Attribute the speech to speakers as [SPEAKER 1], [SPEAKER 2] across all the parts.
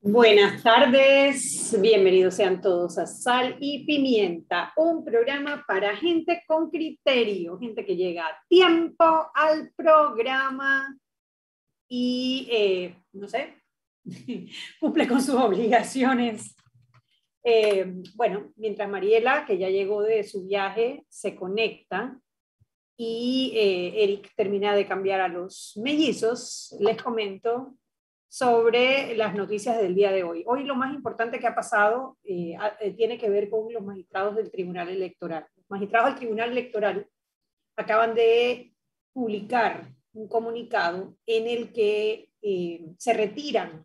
[SPEAKER 1] Buenas tardes, bienvenidos sean todos a Sal y Pimienta, un programa para gente con criterio, gente que llega a tiempo al programa y, eh, no sé, cumple con sus obligaciones. Eh, bueno, mientras Mariela, que ya llegó de su viaje, se conecta y eh, Eric termina de cambiar a los mellizos, les comento sobre las noticias del día de hoy. Hoy lo más importante que ha pasado eh, eh, tiene que ver con los magistrados del Tribunal Electoral. Los magistrados del Tribunal Electoral acaban de publicar un comunicado en el que eh, se retiran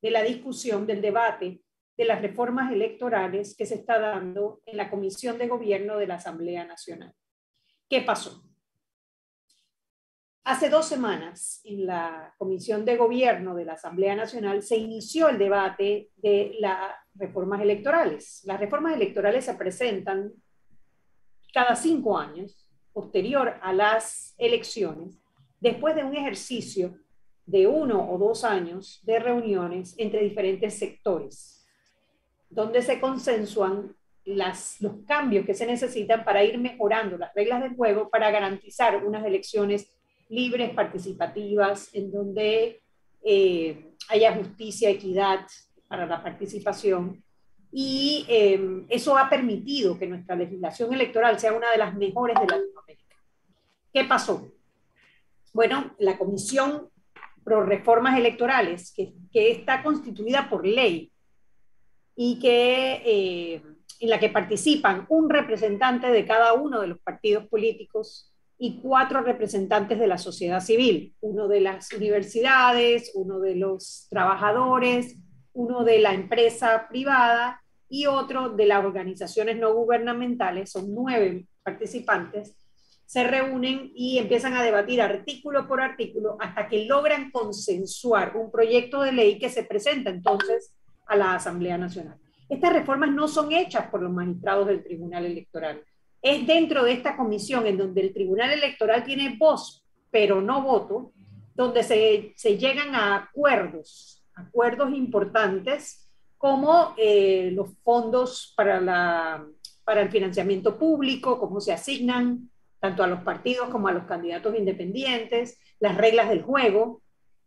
[SPEAKER 1] de la discusión, del debate de las reformas electorales que se está dando en la Comisión de Gobierno de la Asamblea Nacional. ¿Qué pasó? Hace dos semanas, en la Comisión de Gobierno de la Asamblea Nacional, se inició el debate de las reformas electorales. Las reformas electorales se presentan cada cinco años, posterior a las elecciones, después de un ejercicio de uno o dos años de reuniones entre diferentes sectores, donde se consensuan las, los cambios que se necesitan para ir mejorando las reglas del juego para garantizar unas elecciones libres, participativas, en donde eh, haya justicia, equidad para la participación. Y eh, eso ha permitido que nuestra legislación electoral sea una de las mejores de Latinoamérica. ¿Qué pasó? Bueno, la Comisión Pro Reformas Electorales, que, que está constituida por ley y que, eh, en la que participan un representante de cada uno de los partidos políticos, y cuatro representantes de la sociedad civil, uno de las universidades, uno de los trabajadores, uno de la empresa privada y otro de las organizaciones no gubernamentales, son nueve participantes, se reúnen y empiezan a debatir artículo por artículo hasta que logran consensuar un proyecto de ley que se presenta entonces a la Asamblea Nacional. Estas reformas no son hechas por los magistrados del Tribunal Electoral, es dentro de esta comisión en donde el Tribunal Electoral tiene voz, pero no voto, donde se, llegan a acuerdos, acuerdos importantes como eh, los fondos para, el financiamiento público, cómo se asignan tanto a los partidos como a los candidatos independientes, las reglas del juego,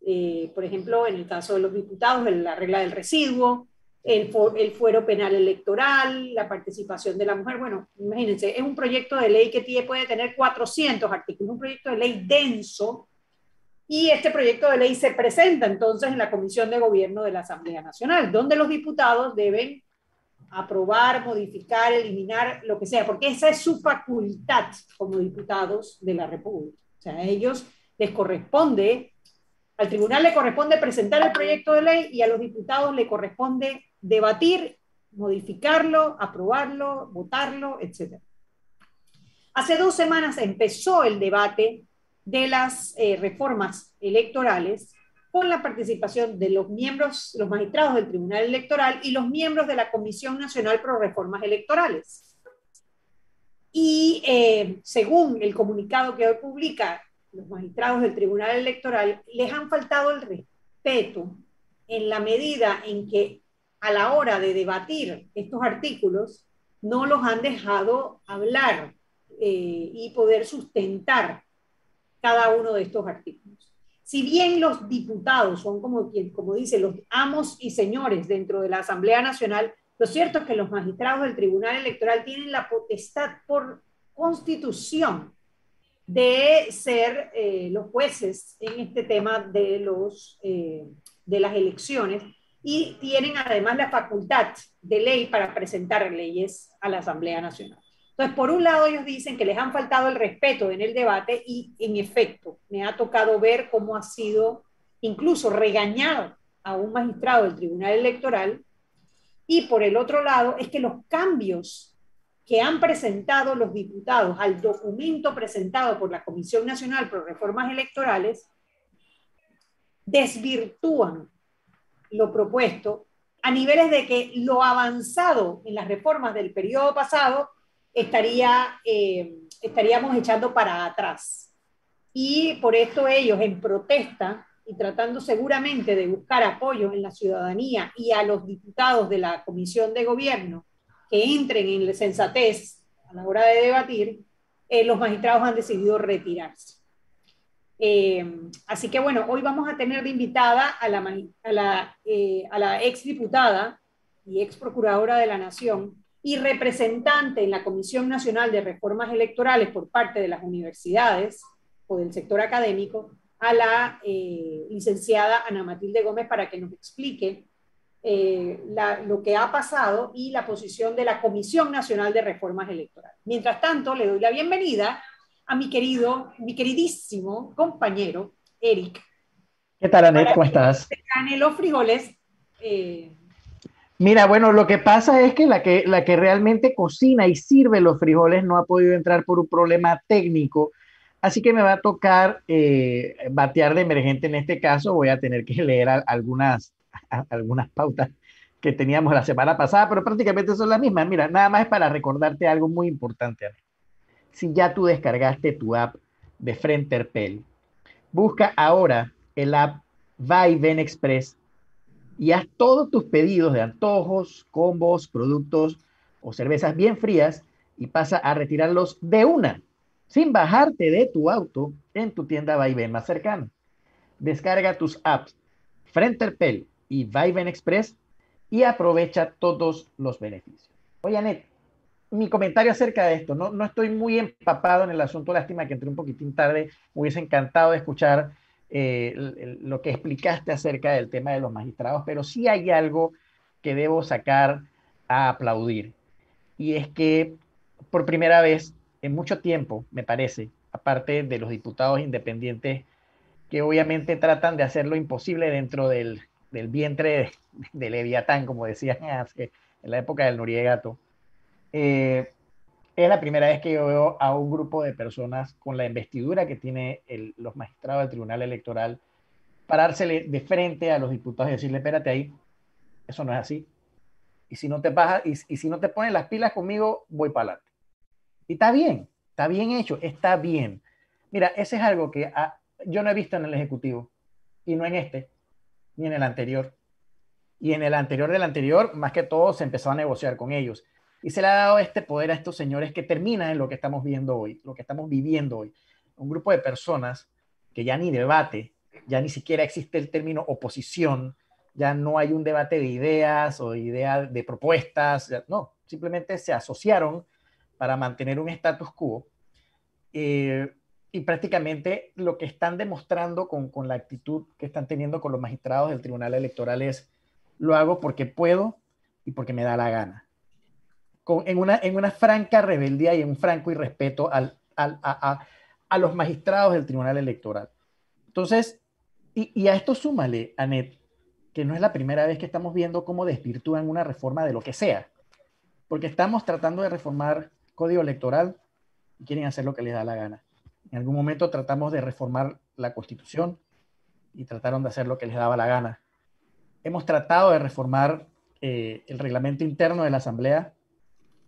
[SPEAKER 1] eh, por ejemplo, en el caso de los diputados, la regla del residuo, el, fuero penal electoral, la participación de la mujer. Bueno, imagínense, es un proyecto de ley que tiene, puede tener 400 artículos, un proyecto de ley denso, y este proyecto de ley se presenta entonces en la Comisión de Gobierno de la Asamblea Nacional, donde los diputados deben aprobar, modificar, eliminar, lo que sea, porque esa es su facultad como diputados de la República. O sea, a ellos les corresponde, al tribunal le corresponde presentar el proyecto de ley y a los diputados le corresponde debatir, modificarlo, aprobarlo, votarlo, etc. Hace dos semanas empezó el debate de las eh, reformas electorales con la participación de los miembros, los magistrados del Tribunal Electoral y los miembros de la Comisión Nacional Pro Reformas Electorales. Y eh, según el comunicado que hoy publica los magistrados del Tribunal Electoral, les han faltado el respeto en la medida en que a la hora de debatir estos artículos, no los han dejado hablar eh, y poder sustentar cada uno de estos artículos. Si bien los diputados son como, como dice, los amos y señores dentro de la Asamblea Nacional, lo cierto es que los magistrados del Tribunal Electoral tienen la potestad por constitución de ser eh, los jueces en este tema de, los, eh, de las elecciones y tienen además la facultad de ley para presentar leyes a la Asamblea Nacional. Entonces, por un lado, ellos dicen que les han faltado el respeto en el debate y, en efecto, me ha tocado ver cómo ha sido incluso regañado a un magistrado del Tribunal Electoral. Y por el otro lado, es que los cambios que han presentado los diputados al documento presentado por la Comisión Nacional por Reformas Electorales desvirtúan lo propuesto a niveles de que lo avanzado en las reformas del periodo pasado estaría, eh, estaríamos echando para atrás. Y por esto ellos, en protesta, y tratando seguramente de buscar apoyo en la ciudadanía y a los diputados de la Comisión de Gobierno que entren en la sensatez a la hora de debatir, eh, los magistrados han decidido retirarse. Eh, así que bueno, hoy vamos a tener de invitada a la, a eh, ex diputada y ex procuradora de la Nación y representante en la Comisión Nacional de Reformas Electorales por parte de las universidades o del sector académico, a la eh, licenciada Ana Matilde Gómez para que nos explique lo que ha pasado y la posición de la Comisión Nacional de Reformas Electorales. Mientras tanto, le doy la bienvenida a mi querido, mi queridísimo compañero, Eric.
[SPEAKER 2] ¿Qué tal, Anet? ¿Cómo estás?
[SPEAKER 1] los frijoles. Eh,
[SPEAKER 2] Mira, bueno, lo que pasa es que la, que la que realmente cocina y sirve los frijoles no ha podido entrar por un problema técnico Así que me va a tocar eh, batear de emergente en este caso. Voy a tener que leer algunas, algunas pautas que teníamos la semana pasada, pero prácticamente son las mismas. Mira, nada más es para recordarte algo muy importante. Si ya tú descargaste tu app de Frenterpel, busca ahora el app Ven Express y haz todos tus pedidos de antojos, combos, productos o cervezas bien frías y pasa a retirarlos de una sin bajarte de tu auto en tu tienda Vaivén más cercana. Descarga tus apps Frenterpel y Vaivén Express y aprovecha todos los beneficios. Oye, Anet, mi comentario acerca de esto, no, no estoy muy empapado en el asunto, lástima que entré un poquitín tarde, me hubiese encantado de escuchar eh, lo que explicaste acerca del tema de los magistrados, pero sí hay algo que debo sacar a aplaudir, y es que por primera vez en mucho tiempo, me parece, aparte de los diputados independientes que obviamente tratan de hacer lo imposible dentro del, vientre de, Leviatán, como decían en la época del Noriegato. Eh, es la primera vez que yo veo a un grupo de personas con la investidura que tiene los magistrados del Tribunal Electoral parársele de frente a los diputados y decirle, espérate ahí, eso no es así. Y si no te y, y si no te pones las pilas conmigo, voy para adelante. Y está bien, está bien hecho, está bien. Mira, ese es algo que ah, yo no he visto en el Ejecutivo, y no en este, ni en el anterior. Y en el anterior del anterior, más que todo, se empezó a negociar con ellos. Y se le ha dado este poder a estos señores que termina en lo que estamos viendo hoy, lo que estamos viviendo hoy. Un grupo de personas que ya ni debate, ya ni siquiera existe el término oposición, ya no hay un debate de ideas o de ideas de propuestas, no, simplemente se asociaron para mantener un status quo. Eh, y prácticamente lo que están demostrando con, con, la actitud que están teniendo con los magistrados del Tribunal Electoral es, lo hago porque puedo y porque me da la gana. Con, en, una, en una franca rebeldía y en un franco irrespeto al, al, a, a, los magistrados del Tribunal Electoral. Entonces, y, y, a esto súmale, Anet, que no es la primera vez que estamos viendo cómo desvirtúan una reforma de lo que sea, porque estamos tratando de reformar código electoral y quieren hacer lo que les da la gana. En algún momento tratamos de reformar la constitución y trataron de hacer lo que les daba la gana. Hemos tratado de reformar eh, el reglamento interno de la Asamblea.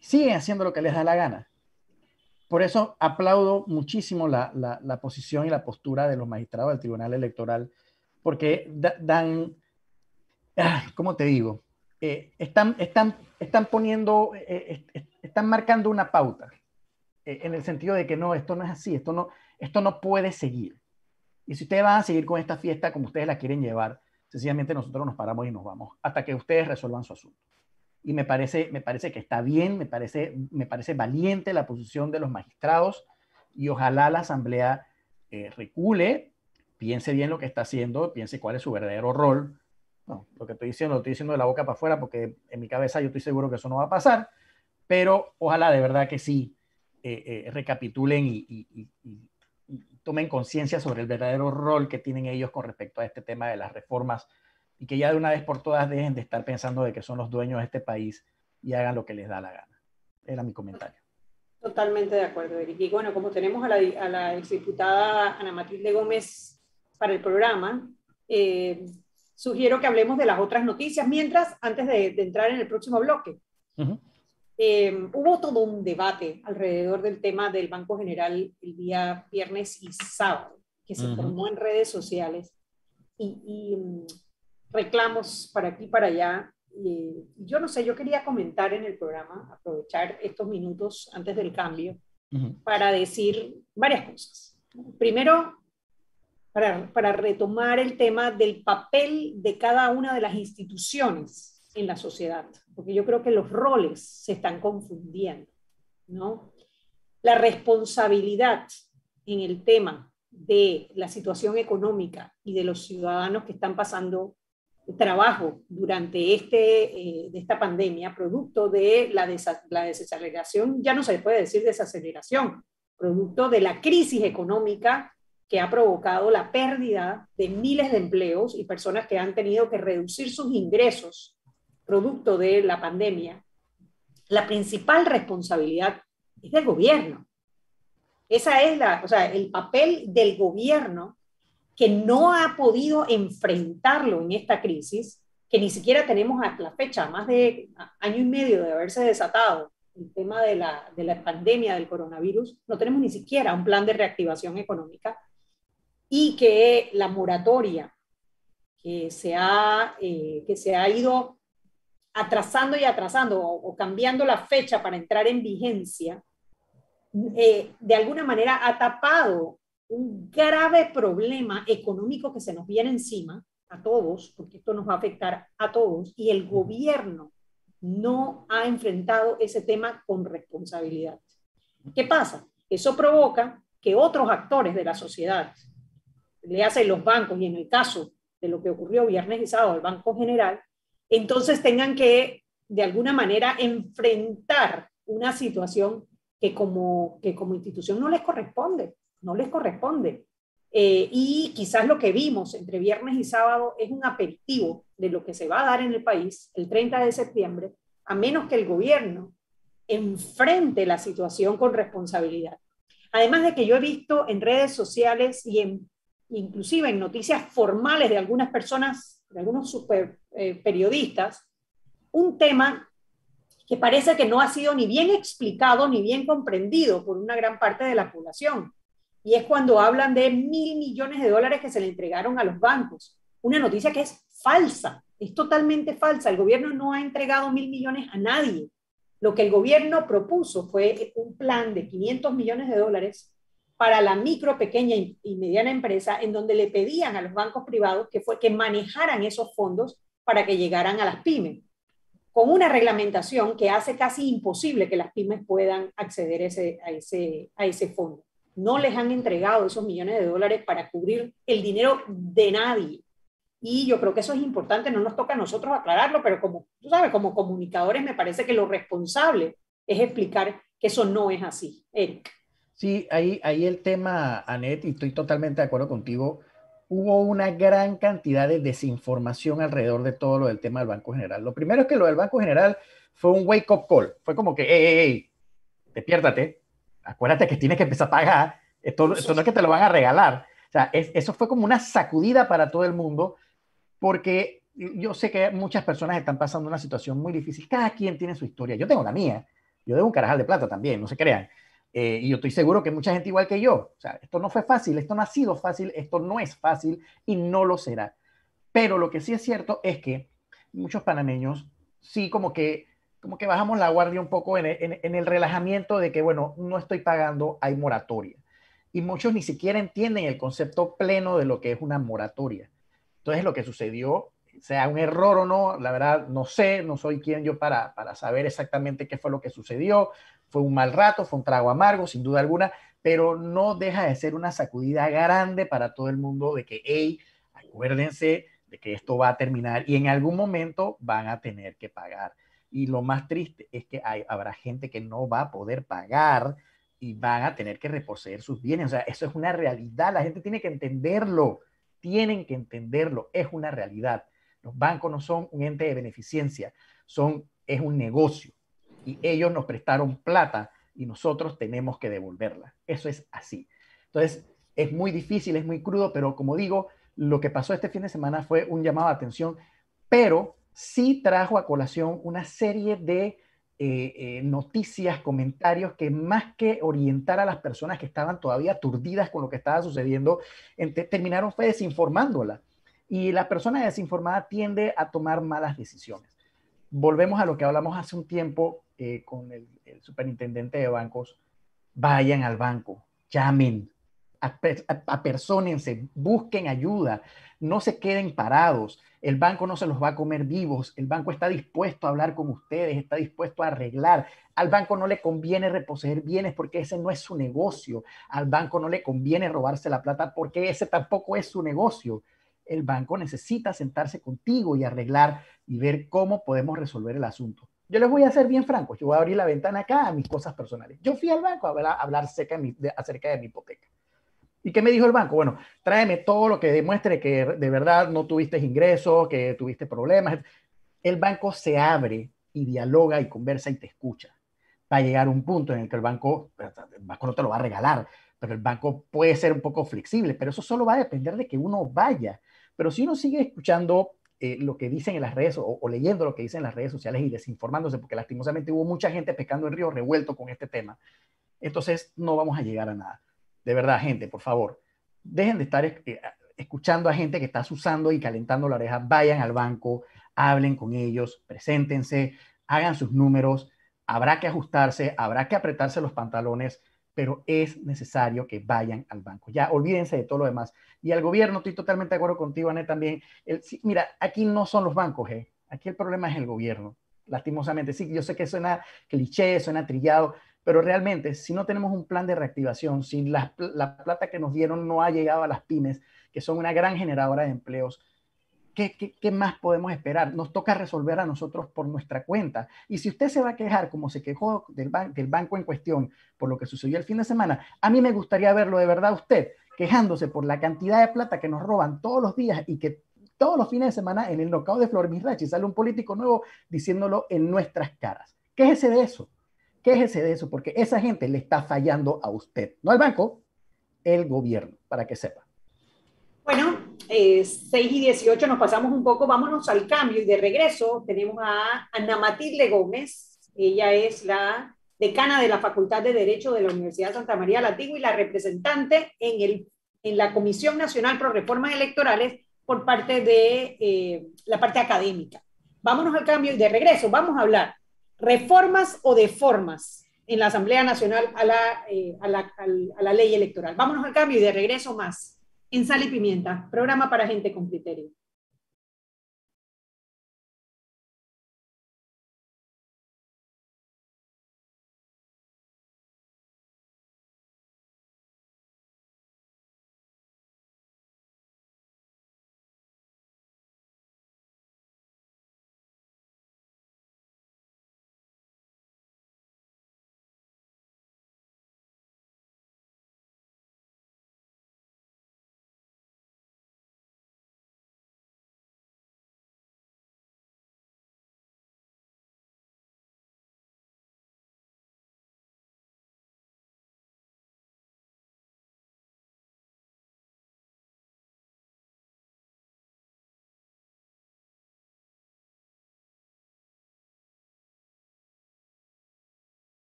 [SPEAKER 2] Siguen haciendo lo que les da la gana. Por eso aplaudo muchísimo la, la, posición y la postura de los magistrados del Tribunal Electoral, porque dan, ah, ¿cómo te digo? Eh, están, están, están poniendo, eh, están marcando una pauta eh, en el sentido de que no, esto no es así, esto no, esto no puede seguir. Y si ustedes van a seguir con esta fiesta como ustedes la quieren llevar, sencillamente nosotros nos paramos y nos vamos hasta que ustedes resuelvan su asunto. Y me parece, me parece que está bien, me parece, me parece valiente la posición de los magistrados y ojalá la Asamblea eh, recule, piense bien lo que está haciendo, piense cuál es su verdadero rol. Lo que estoy diciendo lo estoy diciendo de la boca para afuera porque en mi cabeza yo estoy seguro que eso no va a pasar, pero ojalá de verdad que sí eh, eh, recapitulen y, tomen conciencia sobre el verdadero rol que tienen ellos con respecto a este tema de las reformas y que ya de una vez por todas dejen de estar pensando de que son los dueños de este país y hagan lo que les da la gana. Era mi comentario.
[SPEAKER 1] Totalmente de acuerdo, Eric. Y bueno, como tenemos a la, a la exdiputada Ana Matilde Gómez para el programa, eh, sugiero que hablemos de las otras noticias mientras, antes de, entrar en el próximo bloque. Eh, hubo todo un debate alrededor del tema del Banco General el día viernes y sábado, que se formó en redes sociales. y, mm, reclamos para aquí y para allá. yo no sé, yo quería comentar en el programa, aprovechar estos minutos antes del cambio, para decir varias cosas. Primero, para, para retomar el tema del papel de cada una de las instituciones en la sociedad, porque yo creo que los roles se están confundiendo, ¿no? La responsabilidad en el tema de la situación económica y de los ciudadanos que están pasando trabajo durante este, eh, de esta pandemia, producto de la, la desaceleración, ya no se puede decir desaceleración, producto de la crisis económica que ha provocado la pérdida de miles de empleos y personas que han tenido que reducir sus ingresos producto de la pandemia, la principal responsabilidad es del gobierno. Esa es la, o sea, el papel del gobierno que no ha podido enfrentarlo en esta crisis, que ni siquiera tenemos a la fecha, más de año y medio de haberse desatado el tema de la, de la pandemia del coronavirus, no tenemos ni siquiera un plan de reactivación económica y que la moratoria que se ha, eh, que se ha ido atrasando y atrasando o, cambiando la fecha para entrar en vigencia, eh, de alguna manera ha tapado un grave problema económico que se nos viene encima a todos, porque esto nos va a afectar a todos, y el gobierno no ha enfrentado ese tema con responsabilidad. ¿Qué pasa? Eso provoca que otros actores de la sociedad, le hacen los bancos, y en el caso de lo que ocurrió viernes y sábado, el Banco General, entonces tengan que, de alguna manera, enfrentar una situación que como, que como institución no les corresponde no les corresponde. Eh, y quizás lo que vimos entre viernes y sábado es un aperitivo de lo que se va a dar en el país el 30 de septiembre, a menos que el gobierno enfrente la situación con responsabilidad. Además de que yo he visto en redes sociales y en, inclusive en noticias formales de algunas personas, de algunos super eh, periodistas, un tema que parece que no ha sido ni bien explicado ni bien comprendido por una gran parte de la población y es cuando hablan de mil millones de dólares que se le entregaron a los bancos. Una noticia que es falsa, es totalmente falsa. El gobierno no ha entregado mil millones a nadie. Lo que el gobierno propuso fue un plan de 500 millones de dólares para la micro, pequeña y mediana empresa, en donde le pedían a los bancos privados que, manejaran esos fondos para que llegaran a las pymes, con una reglamentación que hace casi imposible que las pymes puedan acceder a ese fondo no les han entregado esos millones de dólares para cubrir el dinero de nadie. Y yo creo que eso es importante, no nos toca a nosotros aclararlo, pero como tú sabes, como comunicadores me parece que lo responsable es explicar que eso no es así. Eric.
[SPEAKER 2] Sí, ahí, ahí el tema, Anet, y estoy totalmente de acuerdo contigo, hubo una gran cantidad de desinformación alrededor de todo lo del tema del Banco General. Lo primero es que lo del Banco General fue un wake-up call, fue como que, hey, hey, hey, despiértate, acuérdate que tienes que empezar a pagar, esto, esto no es que te lo van a regalar. O sea, eso fue como una sacudida para todo el mundo, porque yo sé que muchas personas están pasando una situación muy difícil. Cada quien tiene su historia. Yo tengo la mía. Yo debo un carajal de plata también, no se crean. Eh, y yo estoy seguro que mucha gente igual que yo. O sea, esto no fue fácil, esto no ha sido fácil, esto no es fácil y no lo será. Pero lo que sí es cierto es que muchos panameños sí como que como que bajamos la guardia un poco en el, relajamiento de que, bueno, no estoy pagando, hay moratoria. Y muchos ni siquiera entienden el concepto pleno de lo que es una moratoria. Entonces, lo que sucedió, sea un error o no, la verdad, no sé, no soy quien yo para, para saber exactamente qué fue lo que sucedió. Fue un mal rato, fue un trago amargo, sin duda alguna, pero no deja de ser una sacudida grande para todo el mundo de que, hey, acuérdense de que esto va a terminar y en algún momento van a tener que pagar. Y lo más triste es que habrá gente que no va a poder pagar y van a tener que reposeer sus bienes. O sea, eso es una realidad. La gente tiene que entenderlo. Tienen que entenderlo. Es una realidad. Los bancos no son un ente de beneficencia, son, es un negocio. Y ellos nos prestaron plata y nosotros tenemos que devolverla. Eso es así. Entonces, es muy difícil, es muy crudo, pero como digo, lo que pasó este fin de semana fue un llamado a atención, pero sí trajo a colación una serie de eh, eh, noticias, comentarios que más que orientar a las personas que estaban todavía aturdidas con lo que estaba sucediendo, terminaron fue desinformándola. y la persona desinformada tiende a tomar malas decisiones. Volvemos a lo que hablamos hace un tiempo eh, con el, superintendente de bancos. Vayan al banco, llamen, apersónense, busquen ayuda, no se queden parados. El banco no se los va a comer vivos. El banco está dispuesto a hablar con ustedes, está dispuesto a arreglar. Al banco no le conviene reposeer bienes porque ese no es su negocio. Al banco no le conviene robarse la plata porque ese tampoco es su negocio. El banco necesita sentarse contigo y arreglar y ver cómo podemos resolver el asunto. Yo les voy a ser bien franco, yo voy a abrir la ventana acá a mis cosas personales. Yo fui al banco a hablar, acerca de mi hipoteca. ¿Y qué me dijo el banco? Bueno, tráeme todo lo que demuestre que de verdad no tuviste ingresos, que tuviste problemas. El banco se abre y dialoga y conversa y te escucha. Va a llegar un punto en el que el banco, el banco no te lo va a regalar, pero el banco puede ser un poco flexible, pero eso solo va a depender de que uno vaya. Pero si uno sigue escuchando eh, lo que dicen en las redes o, o, leyendo lo que dicen en las redes sociales y desinformándose, porque lastimosamente hubo mucha gente pescando en río revuelto con este tema, entonces no vamos a llegar a nada. De verdad, gente, por favor, dejen de estar eh, escuchando a gente que está usando y calentando la oreja. Vayan al banco, hablen con ellos, preséntense, hagan sus números. Habrá que ajustarse, habrá que apretarse los pantalones, pero es necesario que vayan al banco. Ya, olvídense de todo lo demás. Y al gobierno, estoy totalmente de acuerdo contigo, Anet, también. mira, aquí no son los bancos, ¿eh? aquí el problema es el gobierno, lastimosamente. Sí, yo sé que suena cliché, suena trillado, pero realmente, si no tenemos un plan de reactivación, si la, plata que nos dieron no ha llegado a las pymes, que son una gran generadora de empleos, ¿qué, más podemos esperar? Nos toca resolver a nosotros por nuestra cuenta. Y si usted se va a quejar, como se quejó del, del banco en cuestión, por lo que sucedió el fin de semana, a mí me gustaría verlo de verdad usted quejándose por la cantidad de plata que nos roban todos los días y que todos los fines de semana en el knockout de Flor Mirachi sale un político nuevo diciéndolo en nuestras caras. ¿Qué es ese de eso? Quéjese de eso, porque esa gente le está fallando a usted, no al banco, el gobierno, para que sepa.
[SPEAKER 1] Bueno, eh, 6 y 18 nos pasamos un poco, vámonos al cambio y de regreso tenemos a Ana Matilde Gómez, ella es la decana de la Facultad de Derecho de la Universidad Santa María la y la representante en, el, en la Comisión Nacional Pro Reformas Electorales por parte de eh, la parte académica. Vámonos al cambio y de regreso vamos a hablar reformas o deformas en la Asamblea Nacional a la, eh, a, la, a la, ley electoral. Vámonos al cambio y de regreso más en Sal y Pimienta, programa para gente con criterio.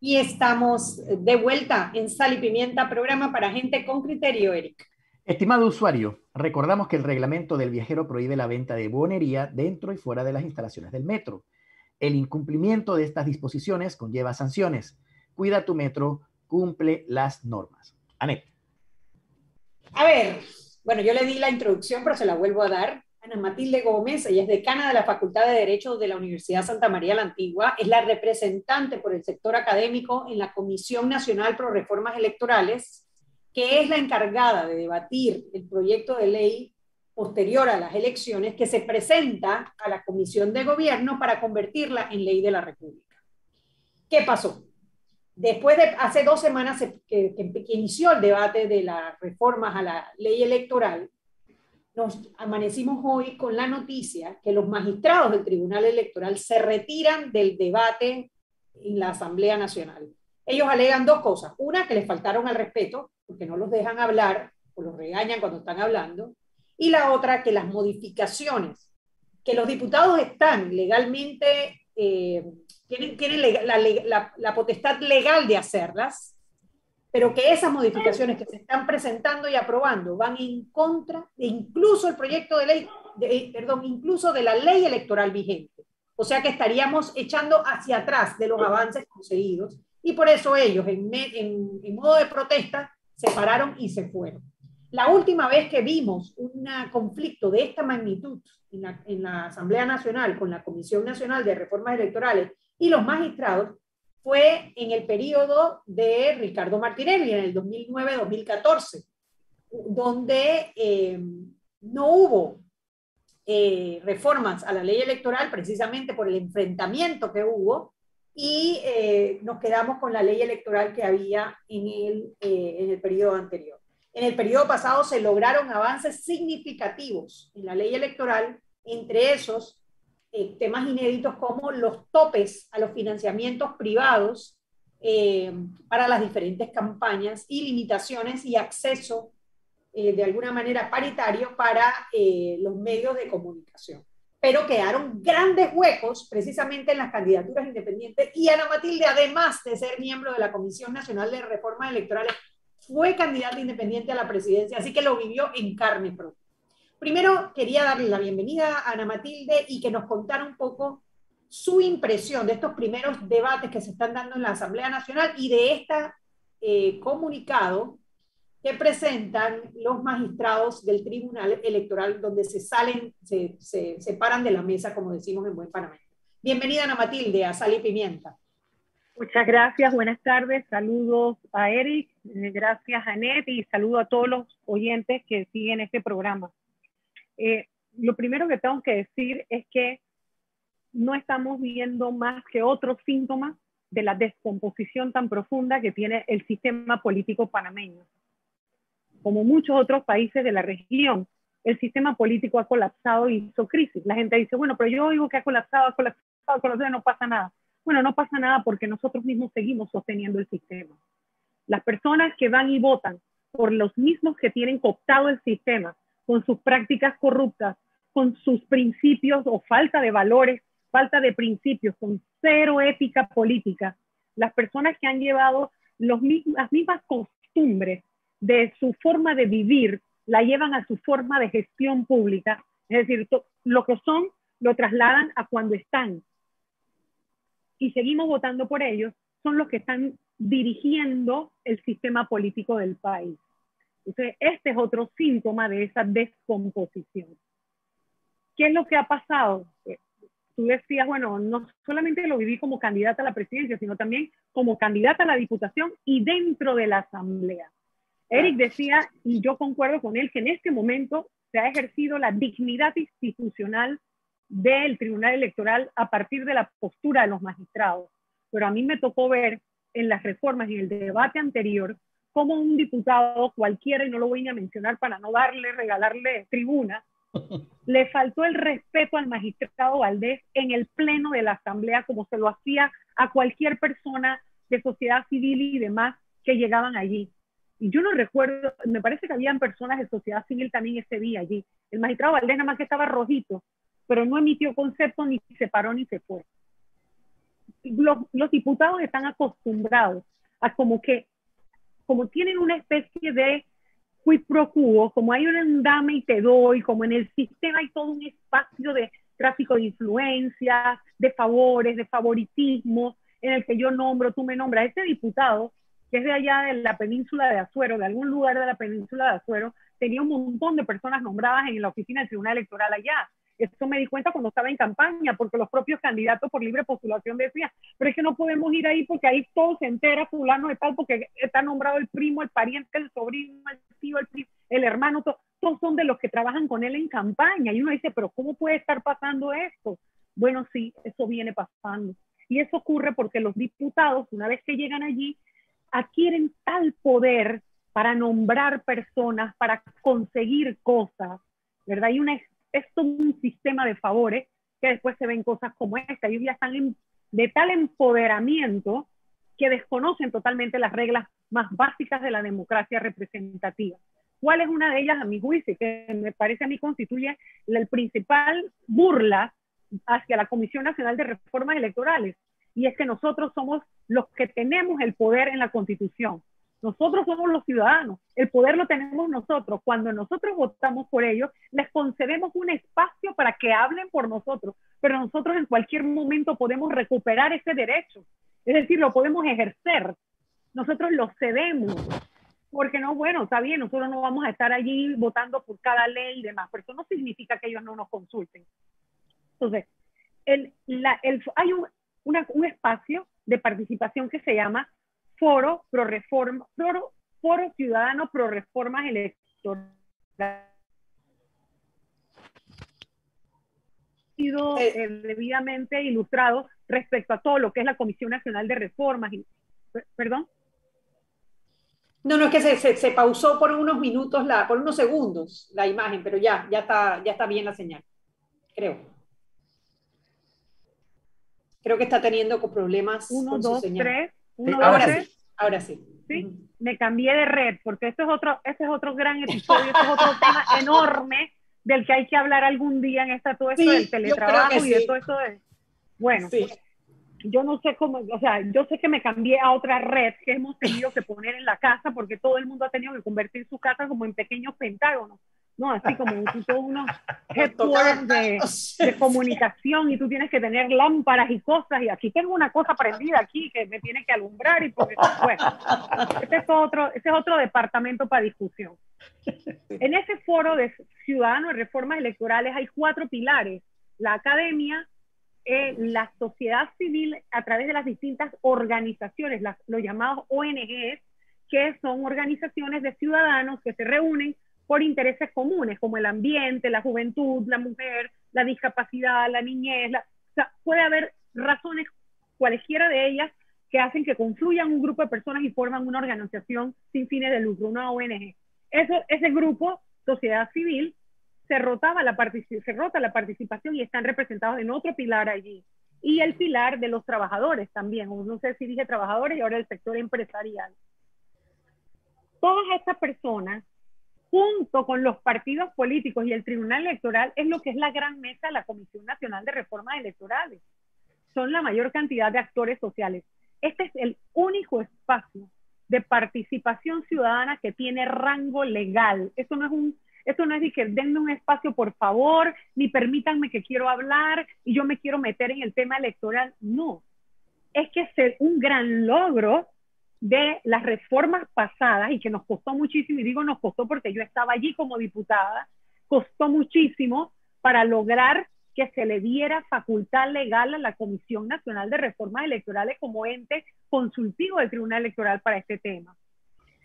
[SPEAKER 1] Y estamos de vuelta en Sal y Pimienta, programa para gente con criterio, Eric.
[SPEAKER 2] Estimado usuario, recordamos que el reglamento del viajero prohíbe la venta de bonería dentro y fuera de las instalaciones del metro. El incumplimiento de estas disposiciones conlleva sanciones. Cuida tu metro, cumple las normas. Anet.
[SPEAKER 1] A ver, bueno, yo le di la introducción, pero se la vuelvo a dar. Ana Matilde Gómez, ella es decana de la Facultad de Derecho de la Universidad Santa María la Antigua, es la representante por el sector académico en la Comisión Nacional Pro Reformas Electorales que es la encargada de debatir el proyecto de ley posterior a las elecciones que se presenta a la Comisión de Gobierno para convertirla en ley de la República. ¿Qué pasó? Después de hace dos semanas que, que, inició el debate de las reformas a la ley electoral, nos amanecimos hoy con la noticia que los magistrados del Tribunal Electoral se retiran del debate en la Asamblea Nacional. Ellos alegan dos cosas. Una, que les faltaron al respeto, porque no los dejan hablar o los regañan cuando están hablando. Y la otra, que las modificaciones, que los diputados están legalmente, eh, tienen, tienen la, la, potestad legal de hacerlas, pero que esas modificaciones que se están presentando y aprobando van en contra de incluso el proyecto de ley, de, perdón, incluso de la ley electoral vigente. O sea que estaríamos echando hacia atrás de los avances conseguidos y por eso ellos, en, modo de protesta, se pararon y se fueron. La última vez que vimos un conflicto de esta magnitud en la, Asamblea Nacional con la Comisión Nacional de Reformas Electorales y los magistrados fue en el periodo de Ricardo Martinelli, en el 2009-2014, donde eh, no hubo eh, reformas a la ley electoral precisamente por el enfrentamiento que hubo y eh, nos quedamos con la ley electoral que había en el, eh, en el periodo anterior. En el periodo pasado se lograron avances significativos en la ley electoral, entre esos eh, temas inéditos como los topes a los financiamientos privados para las diferentes campañas y limitaciones y acceso de alguna manera paritario para los medios de comunicación pero quedaron grandes huecos precisamente en las candidaturas independientes y Ana Matilde, además de ser miembro de la Comisión Nacional de Reformas Electorales, fue candidata independiente a la presidencia, así que lo vivió en carne propia. Primero quería darle la bienvenida a Ana Matilde y que nos contara un poco su impresión de estos primeros debates que se están dando en la Asamblea Nacional y de este comunicado que presentan los magistrados del Tribunal Electoral, donde se salen, se, se separan de la mesa, como decimos en buen panameño. Bienvenida, Ana Matilde, a Sal y Pimienta.
[SPEAKER 3] Muchas gracias, buenas tardes, saludos a Eric, gracias a y saludo a todos los oyentes que siguen este programa. Eh, lo primero que tengo que decir es que no estamos viendo más que otros síntomas de la descomposición tan profunda que tiene el sistema político panameño como muchos otros países de la región, el sistema político ha colapsado y hizo crisis. La gente dice, bueno, pero yo oigo que ha colapsado, ha colapsado, colapsado, no pasa nada. Bueno, no pasa nada porque nosotros mismos seguimos sosteniendo el sistema. Las personas que van y votan por los mismos que tienen cooptado el sistema, con sus prácticas corruptas, con sus principios o falta de valores, falta de principios, con cero ética política, las personas que han llevado los, las mismas costumbres de su forma de vivir, la llevan a su forma de gestión pública, es decir, lo que son lo trasladan a cuando están. Y seguimos votando por ellos, son los que están dirigiendo el sistema político del país. Entonces, este es otro síntoma de esa descomposición. ¿Qué es lo que ha pasado? Eh, tú decías, bueno, no solamente lo viví como candidata a la presidencia, sino también como candidata a la diputación y dentro de la asamblea. Eric decía, y yo concuerdo con él, que en este momento se ha ejercido la dignidad institucional del Tribunal Electoral a partir de la postura de los magistrados. Pero a mí me tocó ver en las reformas y en el debate anterior cómo un diputado cualquiera, y no lo voy a mencionar para no darle, regalarle tribuna, le faltó el respeto al magistrado Valdés en el pleno de la Asamblea como se lo hacía a cualquier persona de sociedad civil y demás que llegaban allí. Y yo no recuerdo, me parece que habían personas de sociedad civil también ese día allí. El magistrado Valdés nada más que estaba rojito, pero no emitió concepto, ni se paró, ni se fue. Los, los diputados están acostumbrados a como que, como tienen una especie de quid pro quo, como hay un dame y te doy, como en el sistema hay todo un espacio de tráfico de influencias, de favores, de favoritismo, en el que yo nombro, tú me nombras. Ese diputado, que es de allá de la península de Azuero, de algún lugar de la península de Azuero, tenía un montón de personas nombradas en la oficina del Tribunal Electoral allá. Eso me di cuenta cuando estaba en campaña, porque los propios candidatos por libre postulación decían, pero es que no podemos ir ahí porque ahí todo se entera fulano de tal, porque está nombrado el primo, el pariente, el sobrino, el tío, el, el hermano, todos son de los que trabajan con él en campaña. Y uno dice, pero ¿cómo puede estar pasando esto? Bueno, sí, eso viene pasando. Y eso ocurre porque los diputados, una vez que llegan allí, adquieren tal poder para nombrar personas, para conseguir cosas, ¿verdad? Hay una es todo un sistema de favores que después se ven cosas como esta. Ellos ya están de tal empoderamiento que desconocen totalmente las reglas más básicas de la democracia representativa. ¿Cuál es una de ellas, a mi juicio, que me parece a mí constituye el principal burla hacia la Comisión Nacional de Reformas Electorales? Y es que nosotros somos los que tenemos el poder en la Constitución. Nosotros somos los ciudadanos, el poder lo tenemos nosotros. Cuando nosotros votamos por ellos, les concedemos un espacio para que hablen por nosotros, pero nosotros en cualquier momento podemos recuperar ese derecho, es decir, lo podemos ejercer. Nosotros lo cedemos, porque no, bueno, está bien, nosotros no vamos a estar allí votando por cada ley y demás, pero eso no significa que ellos no nos consulten. Entonces, el, la, el, hay un, un espacio de participación que se llama foro pro reforma, foro, foro ciudadano pro reformas electorales. sido eh. Eh, debidamente ilustrado respecto a todo lo que es la Comisión Nacional de Reformas. ¿Perdón?
[SPEAKER 1] No, no, es que se, se, pausó por unos minutos, la, por unos segundos la imagen, pero ya, ya está, ya está bien la señal, creo. Creo que está teniendo problemas.
[SPEAKER 3] Uno, con dos, su señal. tres
[SPEAKER 1] ahora sí, ahora sí.
[SPEAKER 3] Sí, me cambié de red porque este es otro, este es otro gran episodio, este es otro tema enorme del que hay que hablar algún día en esta todo esto del teletrabajo y de todo esto de bueno, yo no sé cómo, o sea, yo sé que me cambié a otra red que hemos tenido que poner en la casa porque todo el mundo ha tenido que convertir su casa como en pequeños pentágonos. ¿No? Así como todos unos de, de, comunicación y tú tienes que tener lámparas y cosas y aquí tengo una cosa prendida aquí que me tiene que alumbrar y porque, bueno, ese es otro, ese es otro departamento para discusión. En ese foro de ciudadanos y reformas electorales hay cuatro pilares, la academia, eh, la sociedad civil a través de las distintas organizaciones, las, los llamados ONGs, que son organizaciones de ciudadanos que se reúnen por intereses comunes, como el ambiente, la juventud, la mujer, la discapacidad, la niñez. o sea, puede haber razones, cualquiera de ellas, que hacen que confluyan un grupo de personas y forman una organización sin fines de lucro, una ONG. Eso, ese grupo, sociedad civil, se, rotaba la se rota la participación y están representados en otro pilar allí. Y el pilar de los trabajadores también, no sé si dije trabajadores y ahora el sector empresarial. Todas estas personas junto con los partidos políticos y el Tribunal Electoral, es lo que es la gran mesa la Comisión Nacional de Reformas Electorales. Son la mayor cantidad de actores sociales. Este es el único espacio de participación ciudadana que tiene rango legal. Eso no es un, eso no es de que denme un espacio por favor, ni permítanme que quiero hablar y yo me quiero meter en el tema electoral. No. Es que es un gran logro de las reformas pasadas y que nos costó muchísimo, y digo nos costó porque yo estaba allí como diputada, costó muchísimo para lograr que se le diera facultad legal a la Comisión Nacional de Reformas Electorales como ente consultivo del Tribunal Electoral para este tema.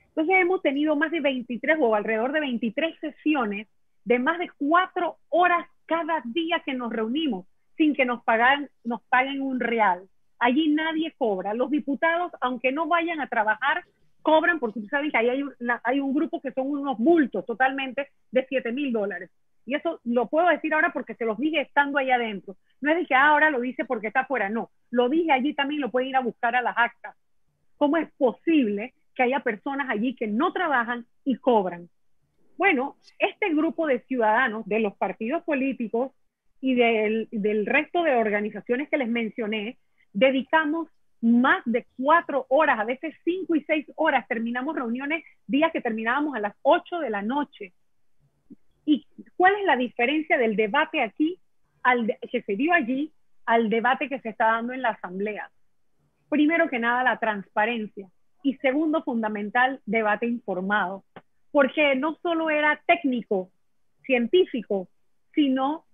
[SPEAKER 3] Entonces hemos tenido más de 23 o alrededor de 23 sesiones de más de cuatro horas cada día que nos reunimos sin que nos, pagan, nos paguen un real. Allí nadie cobra. Los diputados, aunque no vayan a trabajar, cobran porque tú sabes que ahí hay, hay un grupo que son unos bultos totalmente de 7 mil dólares. Y eso lo puedo decir ahora porque se los dije estando ahí adentro. No es de que ahora lo dice porque está afuera, no. Lo dije allí también, lo pueden ir a buscar a las actas. ¿Cómo es posible que haya personas allí que no trabajan y cobran? Bueno, este grupo de ciudadanos de los partidos políticos y del, del resto de organizaciones que les mencioné, dedicamos más de cuatro horas, a veces cinco y seis horas. Terminamos reuniones días que terminábamos a las ocho de la noche. ¿Y cuál es la diferencia del debate aquí, al que se dio allí, al debate que se está dando en la asamblea? Primero que nada, la transparencia. Y segundo, fundamental, debate informado. Porque no solo era técnico, científico, sino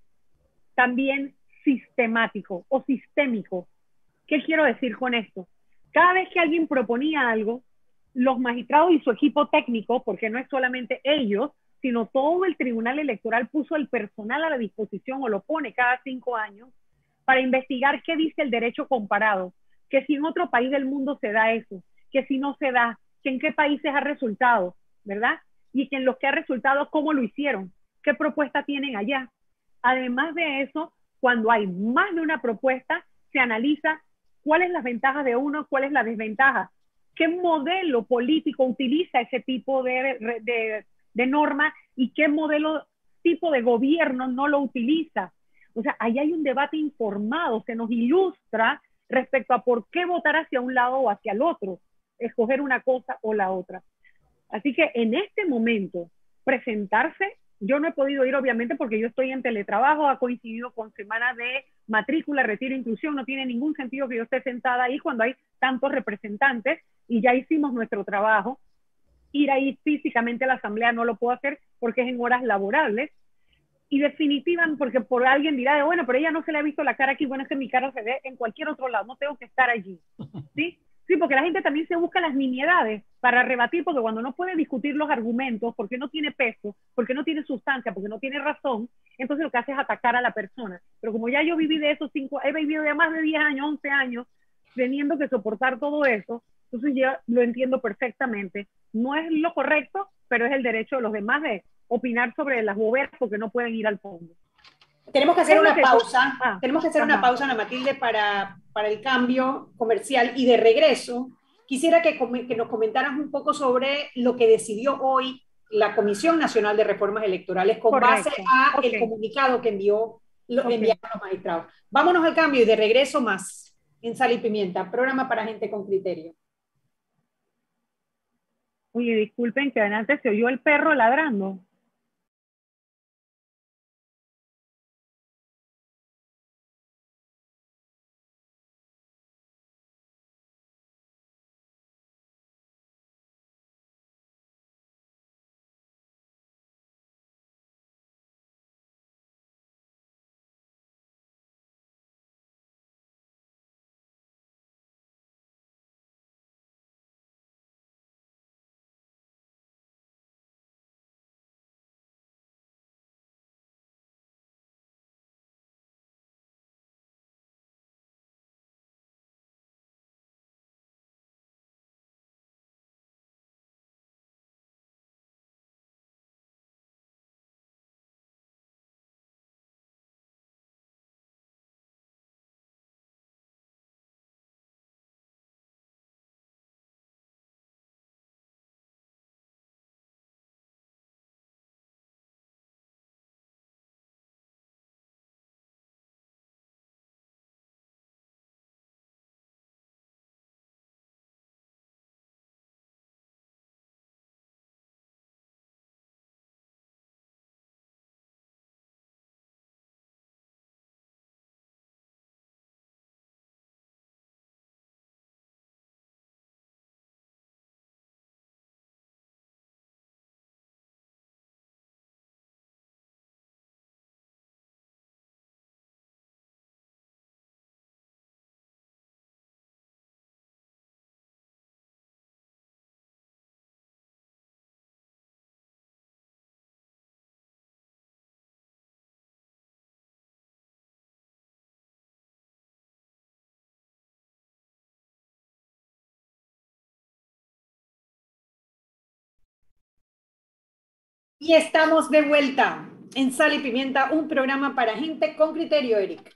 [SPEAKER 3] también sistemático o sistémico. ¿Qué quiero decir con esto? Cada vez que alguien proponía algo, los magistrados y su equipo técnico, porque no es solamente ellos, sino todo el Tribunal Electoral puso el personal a la disposición o lo pone cada cinco años para investigar qué dice el derecho comparado, que si en otro país del mundo se da eso, que si no se da, que en qué países ha resultado, ¿verdad? Y que en los que ha resultado, cómo lo hicieron, qué propuesta tienen allá. Además de eso, cuando hay más de una propuesta, se analiza cuáles las ventajas de uno, cuál es la desventaja, qué modelo político utiliza ese tipo de, de, de norma y qué modelo tipo de gobierno no lo utiliza. O sea, ahí hay un debate informado, se nos ilustra respecto a por qué votar hacia un lado o hacia el otro, escoger una cosa o la otra. Así que en este momento, presentarse yo no he podido ir, obviamente, porque yo estoy en teletrabajo, ha coincidido con semana de matrícula, retiro, inclusión. No tiene ningún sentido que yo esté sentada ahí cuando hay tantos representantes y ya hicimos nuestro trabajo. Ir ahí físicamente a la asamblea no lo puedo hacer porque es en horas laborables. Y definitivamente, porque por alguien dirá, bueno, pero ella no se le ha visto la cara aquí, bueno, es que mi cara se ve en cualquier otro lado, no tengo que estar allí. ¿Sí? Sí, porque la gente también se busca las nimiedades para rebatir, porque cuando no puede discutir los argumentos, porque no tiene peso, porque no tiene sustancia, porque no tiene razón, entonces lo que hace es atacar a la persona. Pero como ya yo viví de esos cinco, he vivido de más de 10 años, 11 años, teniendo que soportar todo eso, entonces ya lo entiendo perfectamente. No es lo correcto, pero es el derecho de los demás de opinar sobre las boberas porque no pueden ir al fondo.
[SPEAKER 1] Tenemos que hacer una pausa. Ah, tenemos que hacer una pausa, Ana Matilde, para, para el cambio comercial y de regreso. Quisiera que, que, nos comentaras un poco sobre lo que decidió hoy la Comisión Nacional de Reformas Electorales con base a el comunicado que envió lo, enviaron los magistrados. Vámonos al cambio y de regreso más en Sal y Pimienta, programa para gente con criterio.
[SPEAKER 3] Oye, disculpen que antes se oyó el perro ladrando.
[SPEAKER 1] Y estamos de vuelta en Sal y Pimienta, un programa para gente con criterio, Eric.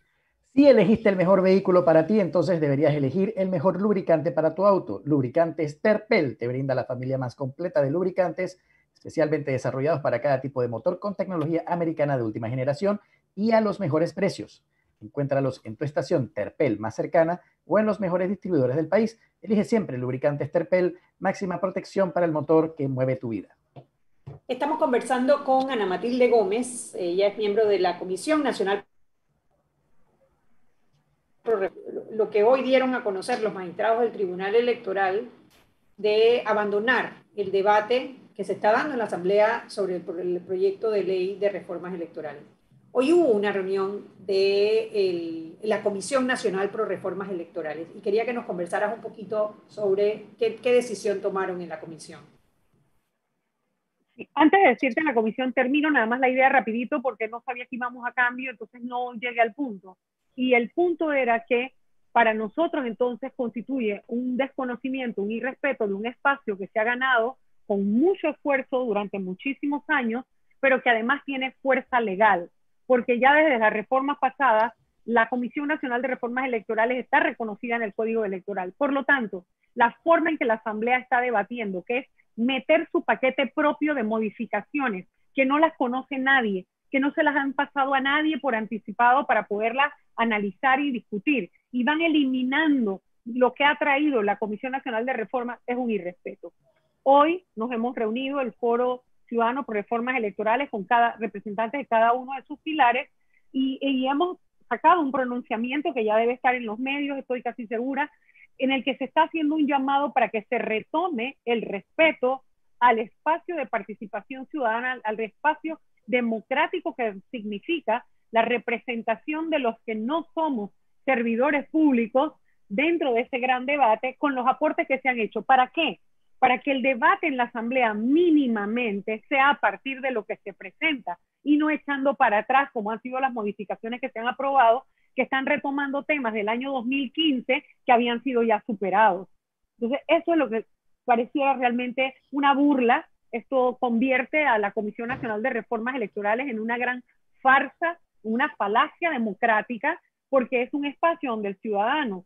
[SPEAKER 2] Si elegiste el mejor vehículo para ti, entonces deberías elegir el mejor lubricante para tu auto. Lubricantes Terpel te brinda la familia más completa de lubricantes, especialmente desarrollados para cada tipo de motor con tecnología americana de última generación y a los mejores precios. Encuéntralos en tu estación Terpel más cercana o en los mejores distribuidores del país. Elige siempre lubricantes Terpel, máxima protección para el motor que mueve tu vida.
[SPEAKER 1] Estamos conversando con Ana Matilde Gómez, ella es miembro de la Comisión Nacional lo que hoy dieron a conocer los magistrados del Tribunal Electoral de abandonar el debate que se está dando en la Asamblea sobre el, proyecto de ley de reformas electorales. Hoy hubo una reunión de la Comisión Nacional Pro Reformas Electorales y quería que nos conversaras un poquito sobre qué, decisión tomaron en la comisión.
[SPEAKER 3] Antes de decirte en la comisión, termino nada más la idea rapidito porque no sabía que íbamos a cambio, entonces no llegué al punto. Y el punto era que para nosotros entonces constituye un desconocimiento, un irrespeto de un espacio que se ha ganado con mucho esfuerzo durante muchísimos años, pero que además tiene fuerza legal porque ya desde las reformas pasadas, la Comisión Nacional de Reformas Electorales está reconocida en el Código Electoral. Por lo tanto, la forma en que la Asamblea está debatiendo, que es meter su paquete propio de modificaciones, que no las conoce nadie, que no se las han pasado a nadie por anticipado para poderlas analizar y discutir, y van eliminando lo que ha traído la Comisión Nacional de Reformas, es un irrespeto. Hoy nos hemos reunido el foro ciudadanos por reformas electorales con cada representante de cada uno de sus pilares y, hemos sacado un pronunciamiento que ya debe estar en los medios, estoy casi segura, en el que se está haciendo un llamado para que se retome el respeto al espacio de participación ciudadana, al espacio democrático que significa la representación de los que no somos servidores públicos dentro de ese gran debate con los aportes que se han hecho. ¿Para qué? para que el debate en la Asamblea mínimamente sea a partir de lo que se presenta y no echando para atrás como han sido las modificaciones que se han aprobado, que están retomando temas del año 2015 que habían sido ya superados. Entonces, eso es lo que parecía realmente una burla. Esto convierte a la Comisión Nacional de Reformas Electorales en una gran farsa, una falacia democrática, porque es un espacio donde el ciudadano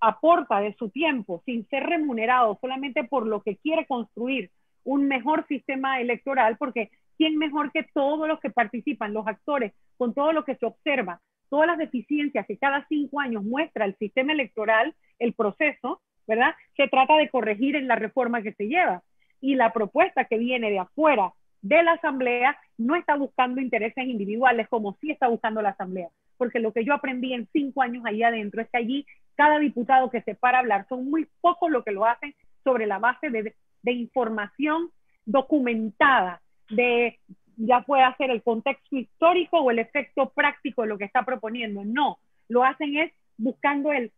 [SPEAKER 3] aporta de su tiempo sin ser remunerado solamente por lo que quiere construir un mejor sistema electoral, porque ¿quién mejor que todos los que participan, los actores, con todo lo que se observa, todas las deficiencias que cada cinco años muestra el sistema electoral, el proceso, ¿verdad? Se trata de corregir en la reforma que se lleva. Y la propuesta que viene de afuera de la Asamblea no está buscando intereses individuales como sí está buscando la Asamblea. Porque lo que yo aprendí en cinco años ahí adentro es que allí cada diputado que se para a hablar, son muy pocos los que lo hacen sobre la base de, información documentada, de ya puede ser el contexto histórico o el efecto práctico de lo que está proponiendo. No, lo hacen es buscando el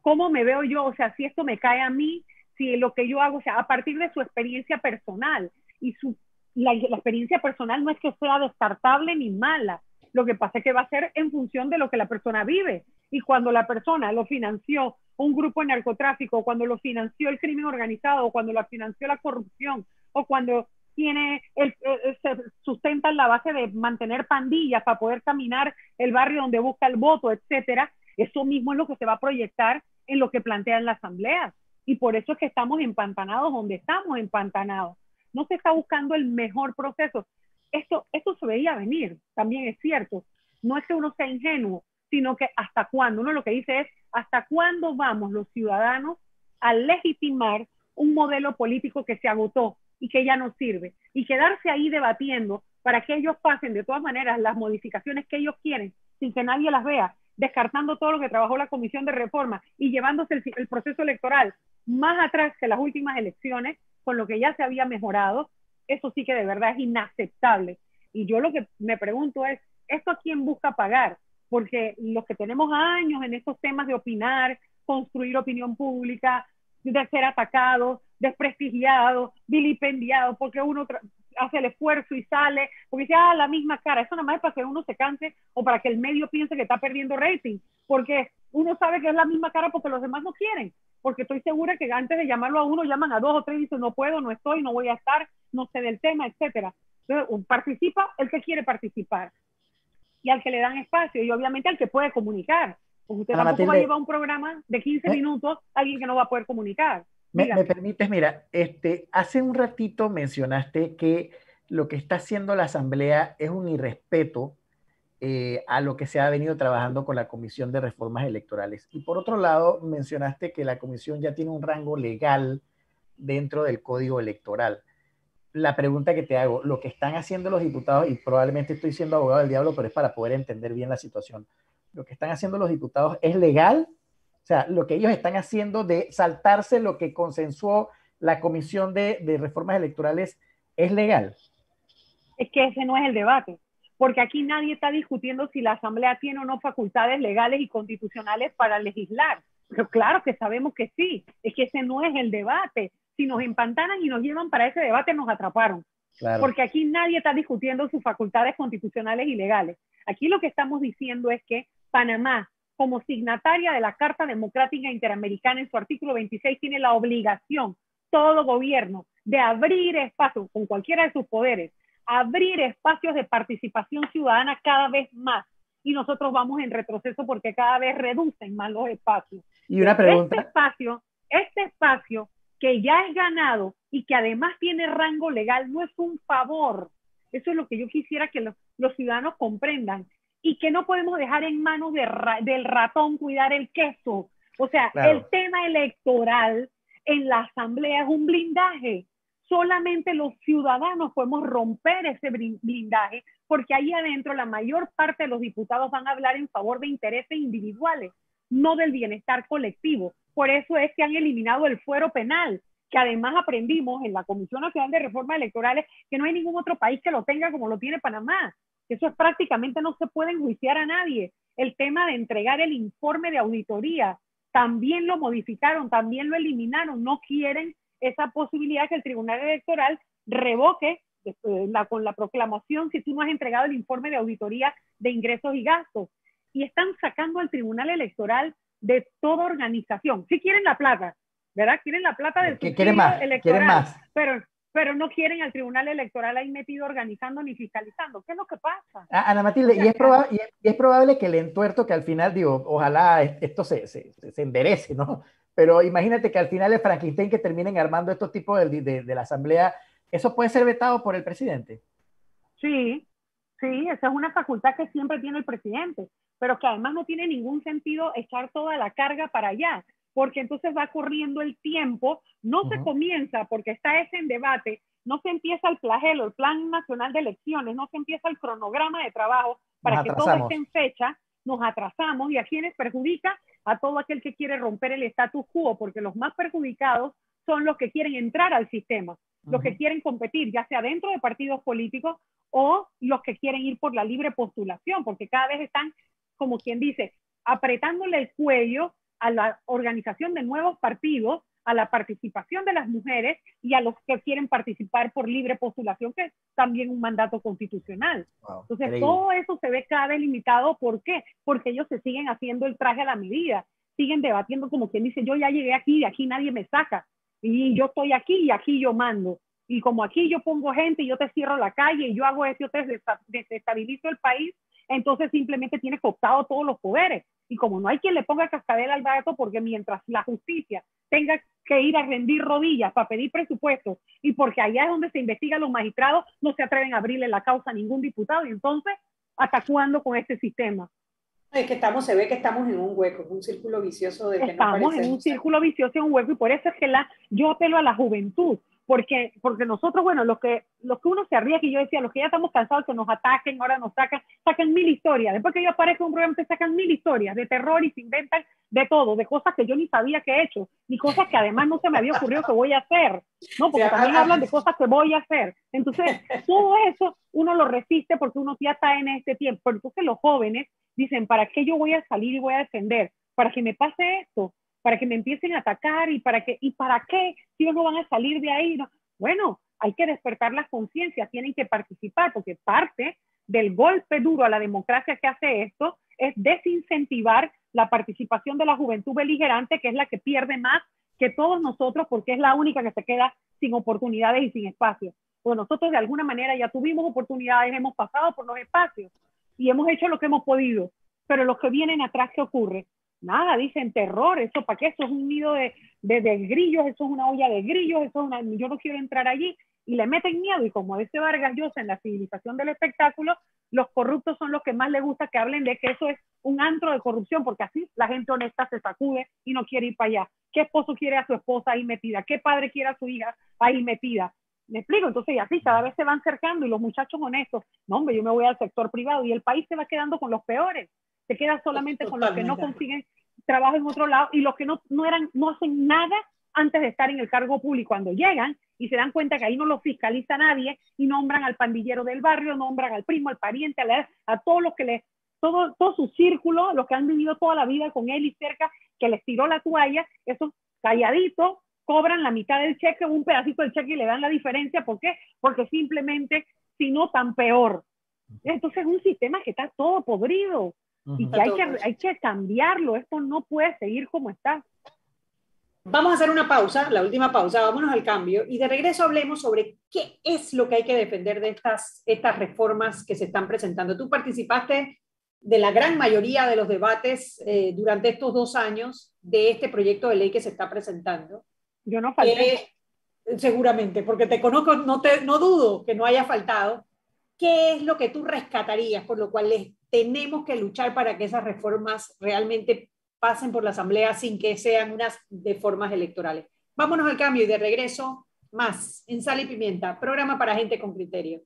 [SPEAKER 3] cómo me veo yo, o sea, si esto me cae a mí, si lo que yo hago, o sea, a partir de su experiencia personal. Y su, la experiencia personal no es que sea descartable ni mala, lo que pasa es que va a ser en función de lo que la persona vive. Y cuando la persona lo financió un grupo de narcotráfico, cuando lo financió el crimen organizado, cuando lo financió la corrupción, o cuando tiene el, se sustenta en la base de mantener pandillas para poder caminar el barrio donde busca el voto, etcétera, eso mismo es lo que se va a proyectar en lo que plantea en la asamblea. Y por eso es que estamos empantanados donde estamos empantanados. No se está buscando el mejor proceso esto, esto se veía venir, también es cierto. No es que uno sea ingenuo, sino que hasta cuándo. Uno lo que dice es, hasta cuándo vamos los ciudadanos a legitimar un modelo político que se agotó y que ya no sirve. Y quedarse ahí debatiendo para que ellos pasen de todas maneras las modificaciones que ellos quieren sin que nadie las vea, descartando todo lo que trabajó la Comisión de Reforma y llevándose el, el proceso electoral más atrás que las últimas elecciones, con lo que ya se había mejorado, eso sí que de verdad es inaceptable. Y yo lo que me pregunto es, ¿esto a quién busca pagar? Porque los que tenemos años en estos temas de opinar, construir opinión pública, de ser atacados, desprestigiados, vilipendiados, porque uno hace el esfuerzo y sale, porque dice, ah, la misma cara, eso nada más es para que uno se canse o para que el medio piense que está perdiendo rating, porque uno sabe que es la misma cara porque los demás no quieren porque estoy segura que antes de llamarlo a uno, llaman a dos o tres y dicen, no puedo, no estoy, no voy a estar, no sé del tema, etcétera. Entonces, participa el que quiere participar y al que le dan espacio y obviamente al que puede comunicar. Porque usted tampoco va a llevar un programa de 15 minutos a alguien que no va a poder comunicar.
[SPEAKER 2] Me, me, permites, mira, este, hace un ratito mencionaste que lo que está haciendo la Asamblea es un irrespeto eh, a lo que se ha venido trabajando con la Comisión de Reformas Electorales. Y por otro lado, mencionaste que la Comisión ya tiene un rango legal dentro del Código Electoral. La pregunta que te hago, lo que están haciendo los diputados, y probablemente estoy siendo abogado del diablo, pero es para poder entender bien la situación, lo que están haciendo los diputados es legal, o sea, lo que ellos están haciendo de saltarse lo que consensuó la Comisión de, de Reformas Electorales es legal.
[SPEAKER 3] Es que ese no es el debate porque aquí nadie está discutiendo si la Asamblea tiene o no facultades legales y constitucionales para legislar. Pero claro que sabemos que sí, es que ese no es el debate. Si nos empantanan y nos llevan para ese debate, nos atraparon. Porque aquí nadie está discutiendo sus facultades constitucionales y legales. Aquí lo que estamos diciendo es que Panamá, como signataria de la Carta Democrática Interamericana en su artículo 26, tiene la obligación, todo gobierno, de abrir espacio con cualquiera de sus poderes abrir espacios de participación ciudadana cada vez más. Y nosotros vamos en retroceso porque cada vez reducen más los espacios.
[SPEAKER 2] Y una pregunta.
[SPEAKER 3] Este espacio, este espacio que ya es ganado y que además tiene rango legal, no es un favor. Eso es lo que yo quisiera que los, ciudadanos comprendan. Y que no podemos dejar en manos del ratón cuidar el queso. O sea, el tema electoral en la asamblea es un blindaje solamente los ciudadanos podemos romper ese blindaje, porque ahí adentro la mayor parte de los diputados van a hablar en favor de intereses individuales, no del bienestar colectivo. Por eso es que han eliminado el fuero penal, que además aprendimos en la Comisión Nacional de Reformas Electorales que no hay ningún otro país que lo tenga como lo tiene Panamá. Eso es prácticamente no se puede enjuiciar a nadie. El tema de entregar el informe de auditoría también lo modificaron, también lo eliminaron. No quieren esa posibilidad que el Tribunal Electoral revoque eh, con la proclamación si tú no has entregado el informe de auditoría de ingresos y gastos. Y están sacando al Tribunal Electoral de toda organización. Si quieren la plata, ¿verdad? Quieren la plata del
[SPEAKER 2] quieren más, electoral, más.
[SPEAKER 3] Pero, pero no quieren al Tribunal Electoral ahí metido organizando ni fiscalizando. ¿Qué es lo que pasa?
[SPEAKER 2] Ah, Ana Matilde, y, es probable, y, es, probable que el entuerto que al final, digo, ojalá esto se, se, se enderece, ¿no? Pero imagínate que al final es Frankenstein que terminen armando estos tipos de, de, la asamblea. ¿Eso puede ser vetado por el presidente?
[SPEAKER 3] Sí, sí, esa es una facultad que siempre tiene el presidente, pero que además no tiene ningún sentido echar toda la carga para allá, porque entonces va corriendo el tiempo, no se comienza, porque está ese en debate, no se empieza el flagelo, el Plan Nacional de Elecciones, no se empieza el cronograma de trabajo para que todo esté en fecha, nos atrasamos y a quienes perjudica a todo aquel que quiere romper el status quo, porque los más perjudicados son los que quieren entrar al sistema, los que quieren competir, ya sea dentro de partidos políticos o los que quieren ir por la libre postulación, porque cada vez están, como quien dice, apretándole el cuello a la organización de nuevos partidos a la participación de las mujeres y a los que quieren participar por libre postulación, que es también un mandato constitucional. Entonces, todo eso se ve cada vez limitado. ¿Por qué? Porque ellos se siguen haciendo el traje a la medida, siguen debatiendo como quien dice, yo ya llegué aquí, y aquí nadie me saca, y yo estoy aquí y aquí yo mando. Y como aquí yo pongo gente y yo te cierro la calle y yo hago eso, yo te desestabilizo el país, entonces simplemente tienes cooptado todos los poderes. Y como no hay quien le ponga cascabel al gato, porque mientras la justicia tenga que ir a rendir rodillas para pedir presupuestos y porque allá es donde se investigan los magistrados, no se atreven a abrirle la causa a ningún diputado. Y entonces, ¿hasta cuándo con este sistema?
[SPEAKER 1] Es que estamos, se ve que estamos en un hueco, un círculo vicioso de
[SPEAKER 3] que Estamos en un círculo vicioso, en un hueco, y por eso es que la, yo apelo a la juventud, porque, porque nosotros, bueno, los que, los que uno se ríe, que yo decía, los que ya estamos cansados que nos ataquen, ahora nos sacan, sacan mil historias. Después que yo aparezco en un programa, te sacan mil historias de terror y se inventan de todo, de cosas que yo ni sabía que he hecho, ni cosas que además no se me había ocurrido que voy a hacer, ¿no? Porque también hablan de cosas que voy a hacer. Entonces, todo eso uno lo resiste porque uno ya está en este tiempo. Entonces los jóvenes dicen, ¿para qué yo voy a salir y voy a defender? Para que me pase esto para que me empiecen a atacar y para qué, y para qué si ellos no van a salir de ahí. Bueno, hay que despertar las conciencias, tienen que participar, porque parte del golpe duro a la democracia que hace esto es desincentivar la participación de la juventud beligerante, que es la que pierde más que todos nosotros, porque es la única que se queda sin oportunidades y sin espacios. Pues nosotros de alguna manera ya tuvimos oportunidades, hemos pasado por los espacios y hemos hecho lo que hemos podido, pero los que vienen atrás, ¿qué ocurre? Nada, dicen terror, eso para qué, eso es un nido de, grillos, eso es una olla de grillos, eso es una, yo no quiero entrar allí. y le meten miedo y como dice Vargas Llosa en la civilización del espectáculo, los corruptos son los que más les gusta que hablen de que eso es un antro de corrupción, porque así la gente honesta se sacude y no quiere ir para allá. ¿Qué esposo quiere a su esposa ahí metida? ¿Qué padre quiere a su hija ahí metida? ¿Me explico? Entonces, y así cada vez se van cercando y los muchachos honestos, no, hombre, yo me voy al sector privado y el país se va quedando con los peores. Se queda solamente con los que no consiguen trabajo en otro lado y los que no, no, eran, no hacen nada antes de estar en el cargo público. Cuando llegan y se dan cuenta que ahí no lo fiscaliza nadie y nombran al pandillero del barrio, nombran al primo, al pariente, a, a todos los que le, todo, todo su círculo, los que han vivido toda la vida con él y cerca, que les tiró la toalla, esos calladitos, cobran la mitad del cheque, un pedacito del cheque y le dan la diferencia. ¿Por qué? Porque simplemente, si no, tan peor. Entonces es un sistema que está todo podrido y que hay, que hay que cambiarlo. Esto no puede seguir como está.
[SPEAKER 1] Vamos a hacer una pausa, la última pausa, vámonos al cambio y de regreso hablemos sobre qué es lo que hay que defender de estas, estas reformas que se están presentando. Tú participaste de la gran mayoría de los debates eh, durante estos dos años de este proyecto de ley que se está presentando.
[SPEAKER 3] Yo no falté.
[SPEAKER 1] seguramente, porque te conozco, no, te, no dudo que no haya faltado. ¿Qué es lo que tú rescatarías, por lo cual tenemos que luchar para que esas reformas realmente pasen por la Asamblea sin que sean unas de formas electorales? Vámonos al cambio y de regreso más en Sal y Pimienta, programa para gente con criterio.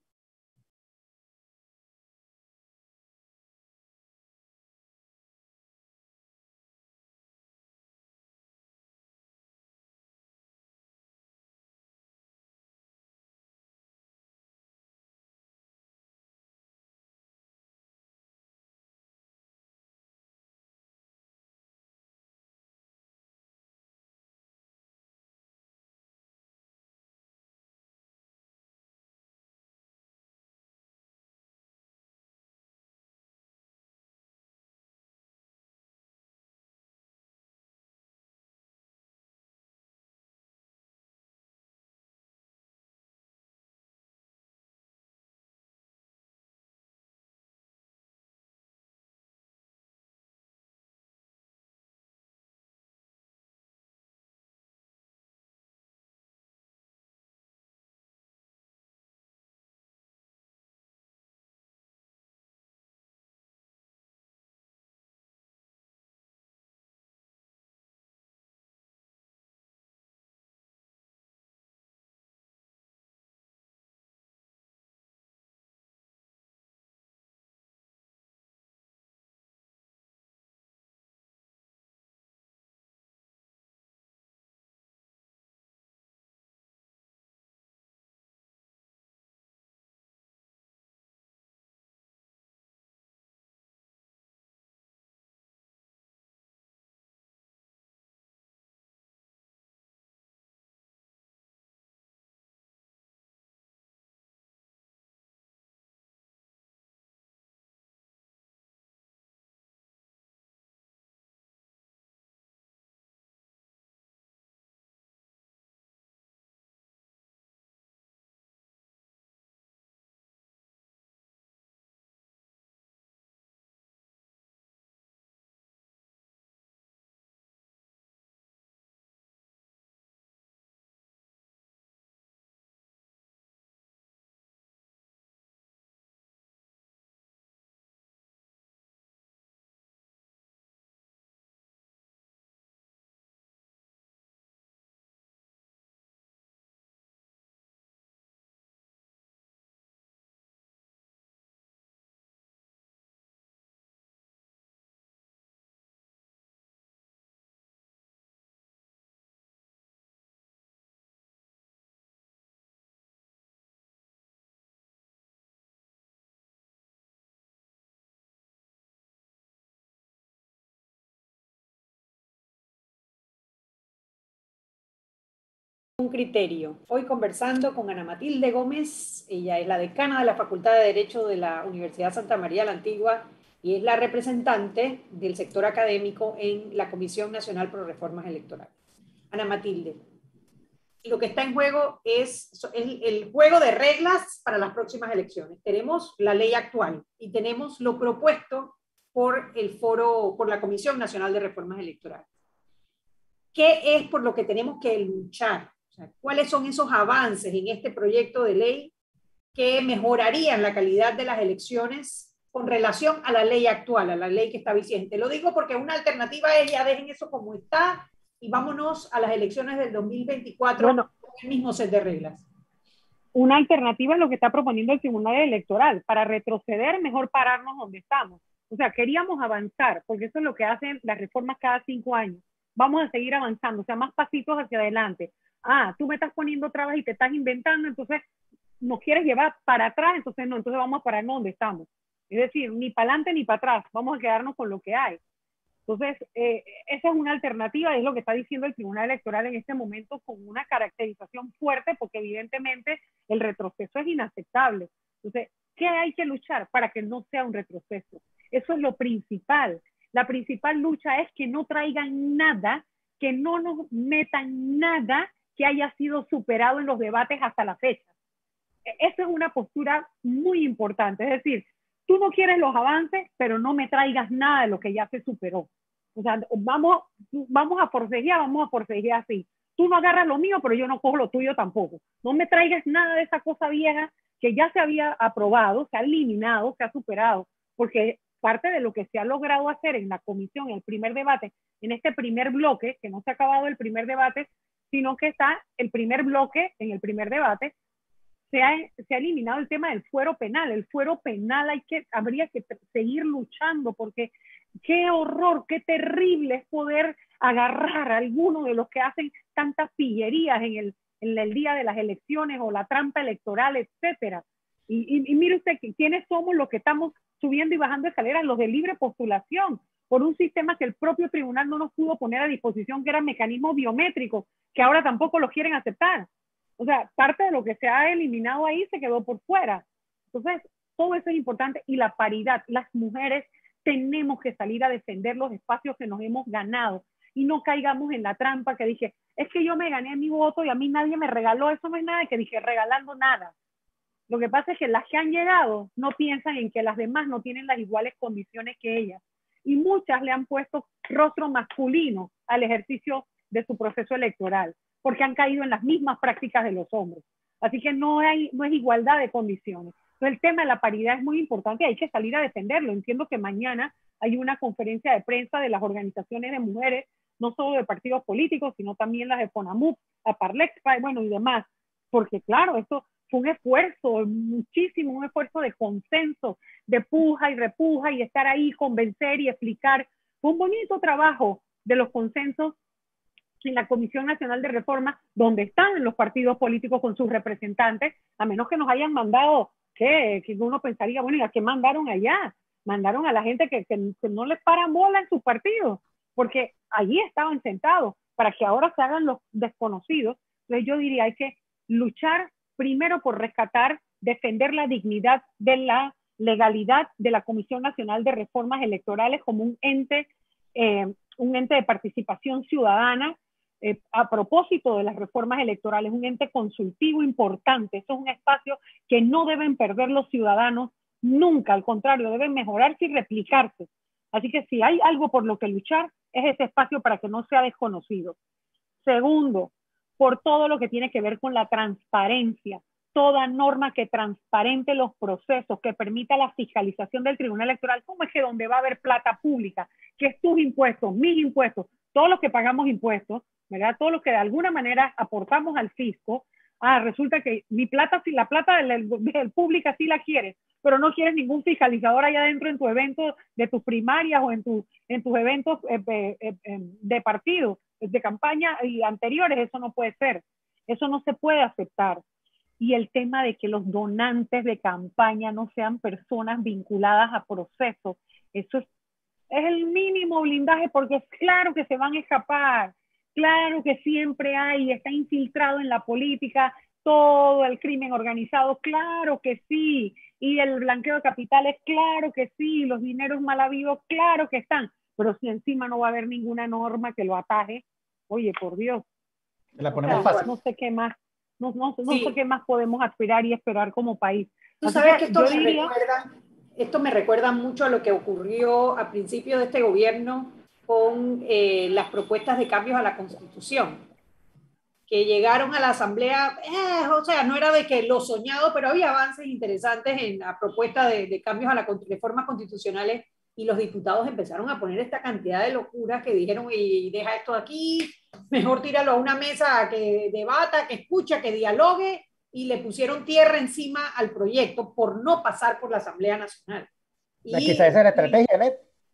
[SPEAKER 1] Un criterio. Hoy conversando con Ana Matilde Gómez, ella es la decana de la Facultad de Derecho de la Universidad Santa María la Antigua y es la representante del sector académico en la Comisión Nacional Pro Reformas Electorales. Ana Matilde, lo que está en juego es el, el juego de reglas para las próximas elecciones. Tenemos la ley actual y tenemos lo propuesto por el foro, por la Comisión Nacional de Reformas Electorales. ¿Qué es por lo que tenemos que luchar? ¿Cuáles son esos avances en este proyecto de ley que mejorarían la calidad de las elecciones con relación a la ley actual, a la ley que está vigente? Lo digo porque una alternativa es ya dejen eso como está y vámonos a las elecciones del 2024 con el mismo set de reglas.
[SPEAKER 3] Una alternativa es lo que está proponiendo el Tribunal Electoral. Para retroceder, mejor pararnos donde estamos. O sea, queríamos avanzar, porque eso es lo que hacen las reformas cada cinco años. Vamos a seguir avanzando, o sea, más pasitos hacia adelante. Ah, tú me estás poniendo trabas y te estás inventando, entonces nos quieres llevar para atrás, entonces no, entonces vamos a pararnos donde estamos. Es decir, ni para adelante ni para atrás, vamos a quedarnos con lo que hay. Entonces, eh, esa es una alternativa, es lo que está diciendo el Tribunal Electoral en este momento con una caracterización fuerte, porque evidentemente el retroceso es inaceptable. Entonces, ¿qué hay que luchar para que no sea un retroceso? Eso es lo principal. La principal lucha es que no traigan nada, que no nos metan nada que haya sido superado en los debates hasta la fecha. E, esa es una postura muy importante. Es decir, tú no quieres los avances, pero no me traigas nada de lo que ya se superó. O sea, vamos, vamos a forcejear, vamos a forcejear así. Tú no agarras lo mío, pero yo no cojo lo tuyo tampoco. No me traigas nada de esa cosa vieja que ya se había aprobado, se ha eliminado, se ha superado, porque parte de lo que se ha logrado hacer en la comisión, en el primer debate, en este primer bloque, que no se ha acabado el primer debate, sino que está el primer bloque en el primer debate, se ha, se ha eliminado el tema del fuero penal. El fuero penal hay que, habría que seguir luchando porque qué horror, qué terrible es poder agarrar a alguno de los que hacen tantas pillerías en el, en el día de las elecciones o la trampa electoral, etcétera. Y, y, mire usted, ¿quiénes somos los que estamos subiendo y bajando escaleras? Los de libre postulación, por un sistema que el propio tribunal no nos pudo poner a disposición, que era mecanismo biométrico, que ahora tampoco los quieren aceptar. O sea, parte de lo que se ha eliminado ahí se quedó por fuera. Entonces, todo eso es importante y la paridad. Las mujeres tenemos que salir a defender los espacios que nos hemos ganado y no caigamos en la trampa que dije, es que yo me gané mi voto y a mí nadie me regaló. Eso no es nada que dije, regalando nada. Lo que pasa es que las que han llegado no piensan en que las demás no tienen las iguales condiciones que ellas. Y muchas le han puesto rostro masculino al ejercicio de su proceso electoral, porque han caído en las mismas prácticas de los hombres. Así que no, hay, no es igualdad de condiciones. Entonces, el tema de la paridad es muy importante hay que salir a defenderlo. Entiendo que mañana hay una conferencia de prensa de las organizaciones de mujeres, no solo de partidos políticos, sino también las de FONAMUP, Aparlexpa, bueno, y demás. Porque claro, esto fue un esfuerzo, muchísimo, un esfuerzo de consenso, de puja y repuja y estar ahí, convencer y explicar. Fue un bonito trabajo de los consensos en la Comisión Nacional de Reforma, donde están los partidos políticos con sus representantes, a menos que nos hayan mandado, que, uno pensaría, bueno, ¿y a qué mandaron allá? Mandaron a la gente que, que, que no les paran bola en sus partidos, porque allí estaban sentados, para que ahora se hagan los desconocidos. Entonces yo diría, hay que luchar primero por rescatar, defender la dignidad de la legalidad de la Comisión Nacional de Reformas Electorales como un ente, eh, un ente de participación ciudadana eh, a propósito de las reformas electorales, un ente consultivo importante. Eso es un espacio que no deben perder los ciudadanos nunca, al contrario, deben mejorarse y replicarse. Así que si hay algo por lo que luchar, es ese espacio para que no sea desconocido. Segundo, por todo lo que tiene que ver con la transparencia. Toda norma que transparente los procesos, que permita la fiscalización del Tribunal Electoral. ¿Cómo es que donde va a haber plata pública, que es tus impuestos, mis impuestos, todos los que pagamos impuestos, ¿verdad? Todos los que de alguna manera aportamos al fisco, ah, resulta que mi plata, si la plata del, del pública sí la quieres, pero no quieres ningún fiscalizador allá adentro en tu evento de tus primarias o en, tu, en tus eventos eh, eh, eh, de partido de campaña y anteriores, eso no puede ser, eso no se puede aceptar. Y el tema de que los donantes de campaña no sean personas vinculadas a procesos, eso es, es el mínimo blindaje porque es claro que se van a escapar, claro que siempre hay, está infiltrado en la política todo el crimen organizado, claro que sí, y el blanqueo de capitales, claro que sí, los dineros mal habidos, claro que están, pero si encima no va a haber ninguna norma que lo ataje, oye, por Dios.
[SPEAKER 2] La ponemos fácil.
[SPEAKER 3] No sé qué más, no, no, no sé qué más podemos aspirar y esperar como país.
[SPEAKER 1] Tú sabes que esto, me recuerda, esto me recuerda mucho a lo que ocurrió a principio de este gobierno con eh, las propuestas de cambios a la Constitución. que llegaron a la Asamblea, eh, o sea, no era de que lo soñado, pero había avances interesantes en la propuesta de, de cambios a las reformas constitucionales y los diputados empezaron a poner esta cantidad de locuras que dijeron, y deja esto aquí, mejor tíralo a una mesa que debata, que escucha, que dialogue, y le pusieron tierra encima al proyecto por no pasar por la Asamblea Nacional.
[SPEAKER 2] Y, quizá esa es la estrategia, ¿no?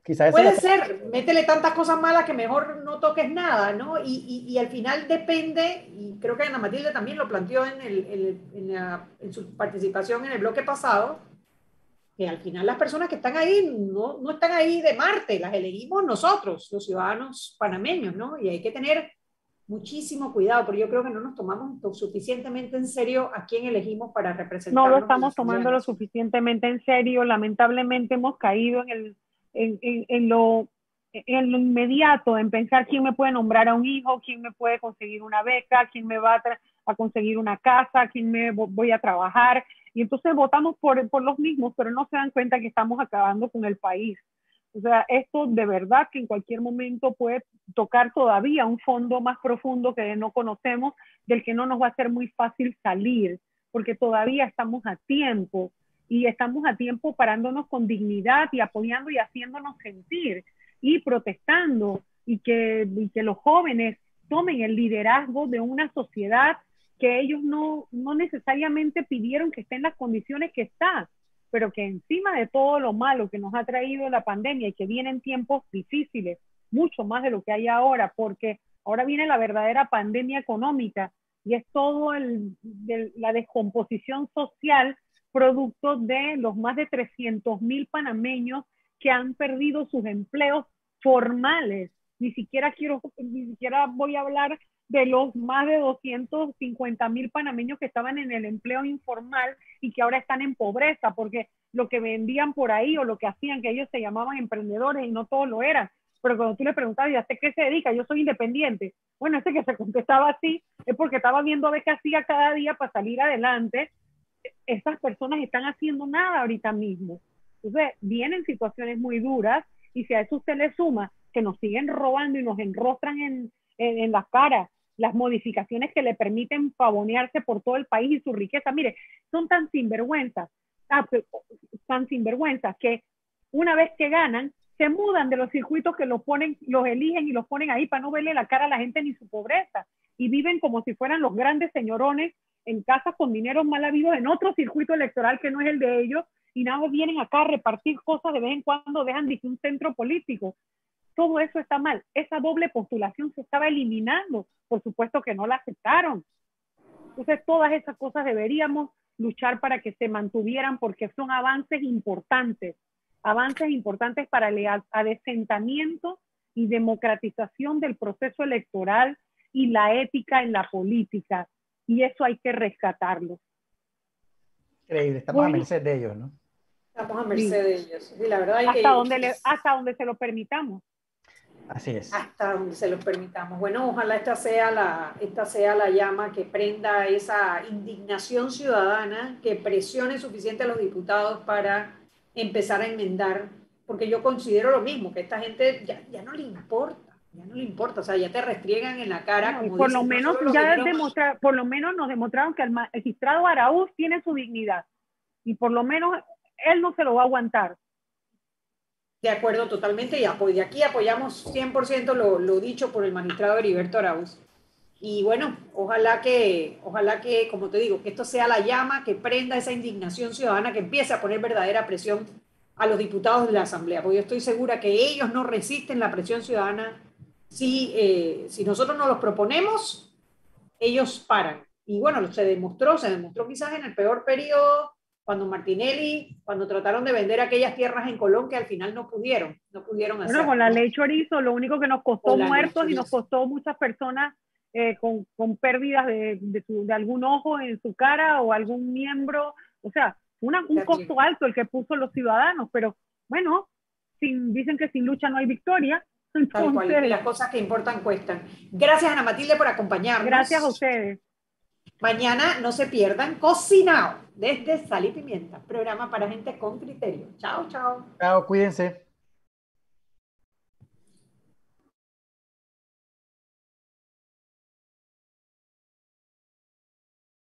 [SPEAKER 1] Quizá puede ser, métele tantas cosas malas que mejor no toques nada, ¿no? Y, y, al final depende, y creo que Ana Matilde también lo planteó en, el, en, en su participación en el bloque pasado, que al final las personas que están ahí no, no, están ahí de Marte, las elegimos nosotros, los ciudadanos panameños, ¿no? Y hay que tener muchísimo cuidado, porque yo creo que no nos tomamos suficientemente en serio a quién elegimos para representar.
[SPEAKER 3] No lo estamos tomando lo suficientemente en serio, lamentablemente hemos caído en, el, en, en, lo, en lo inmediato, en pensar quién me puede nombrar a un hijo, quién me puede conseguir una beca, quién me va a, a conseguir una casa, quién me voy a trabajar, y entonces votamos por, por los mismos, pero no se dan cuenta que estamos acabando con el país. O sea, esto de verdad que en cualquier momento puede tocar todavía un fondo más profundo que no conocemos, del que no nos va a ser muy fácil salir, porque todavía estamos a tiempo y estamos a tiempo parándonos con dignidad y apoyando y haciéndonos sentir y protestando y que, y que los jóvenes tomen el liderazgo de una sociedad que ellos no, no necesariamente pidieron que esté en las condiciones que está, pero que encima de todo lo malo que nos ha traído la pandemia y que vienen tiempos difíciles, mucho más de lo que hay ahora, porque ahora viene la verdadera pandemia económica y es todo el, la descomposición social producto de los más de 300 mil panameños que han perdido sus empleos formales. Ni siquiera quiero, ni siquiera voy a hablar de los más de 250 mil panameños que estaban en el empleo informal y que ahora están en pobreza, porque lo que vendían por ahí o lo que hacían, que ellos se llamaban emprendedores y no todos lo eran. Pero cuando tú le preguntabas, ¿y a qué se dedica? Yo soy independiente. Bueno, ese que se contestaba así es porque estaba viendo a ver qué hacía cada día para salir adelante. Esas personas están haciendo nada ahorita mismo. Entonces, vienen situaciones muy duras y si a eso usted le suma que nos siguen robando y nos enrostran en, en, en las caras las modificaciones que le permiten pavonearse por todo el país y su riqueza. Mire, son tan sinvergüenzas, ah, tan sinvergüenzas que una vez que ganan, se mudan de los circuitos que los ponen, los eligen y los ponen ahí para no verle la cara a la gente ni su pobreza. Y viven como si fueran los grandes señorones en casas con dinero mal habidos en otro circuito electoral que no es el de ellos y nada vienen acá a repartir cosas de vez en cuando, dejan de un centro político todo eso está mal. Esa doble postulación se estaba eliminando. Por supuesto que no la aceptaron. Entonces, todas esas cosas deberíamos luchar para que se mantuvieran porque son avances importantes, avances importantes para el adesentamiento y democratización del proceso electoral y la ética en la política. Y eso hay que rescatarlo.
[SPEAKER 2] Increíble, estamos a merced de ellos, ¿no?
[SPEAKER 1] Estamos a merced de ellos. Y la verdad
[SPEAKER 3] hasta, donde hasta donde se lo permitamos.
[SPEAKER 2] Así es.
[SPEAKER 1] Hasta donde se lo permitamos. Bueno, ojalá esta sea la, esta sea la llama que prenda esa indignación ciudadana, que presione suficiente a los diputados para empezar a enmendar, porque yo considero lo mismo, que esta gente ya, ya no le importa, ya no le importa, o sea, ya te restriegan en la cara.
[SPEAKER 3] por lo menos ya demostrar, por lo menos nos demostraron que el magistrado Araúz tiene su dignidad y por lo menos él no se lo va a aguantar.
[SPEAKER 1] De acuerdo, totalmente. Y de aquí apoyamos 100% lo, lo dicho por el magistrado Heriberto Arauz. Y bueno, ojalá que, ojalá que, como te digo, que esto sea la llama que prenda esa indignación ciudadana, que empiece a poner verdadera presión a los diputados de la Asamblea, porque yo estoy segura que ellos no resisten la presión ciudadana. Si, eh, si nosotros no los proponemos, ellos paran. Y bueno, se demostró, se demostró quizás en el peor periodo cuando Martinelli, cuando trataron de vender aquellas tierras en Colón que al final no pudieron, no pudieron hacer.
[SPEAKER 3] Bueno, con la ley chorizo, lo único que nos costó muertos y nos costó muchas personas eh, con, con, pérdidas de, de, algún ojo en su cara o algún miembro, o sea, una, un costo alto el que puso los ciudadanos, pero bueno, sin, dicen que sin lucha no hay victoria.
[SPEAKER 1] Entonces, las cosas que importan cuestan. Gracias Ana Matilde por acompañarnos.
[SPEAKER 3] Gracias a ustedes.
[SPEAKER 1] Mañana no se pierdan Cocinado desde Sal y Pimienta, programa para gente con criterio. Chao, chao.
[SPEAKER 2] Chao, cuídense.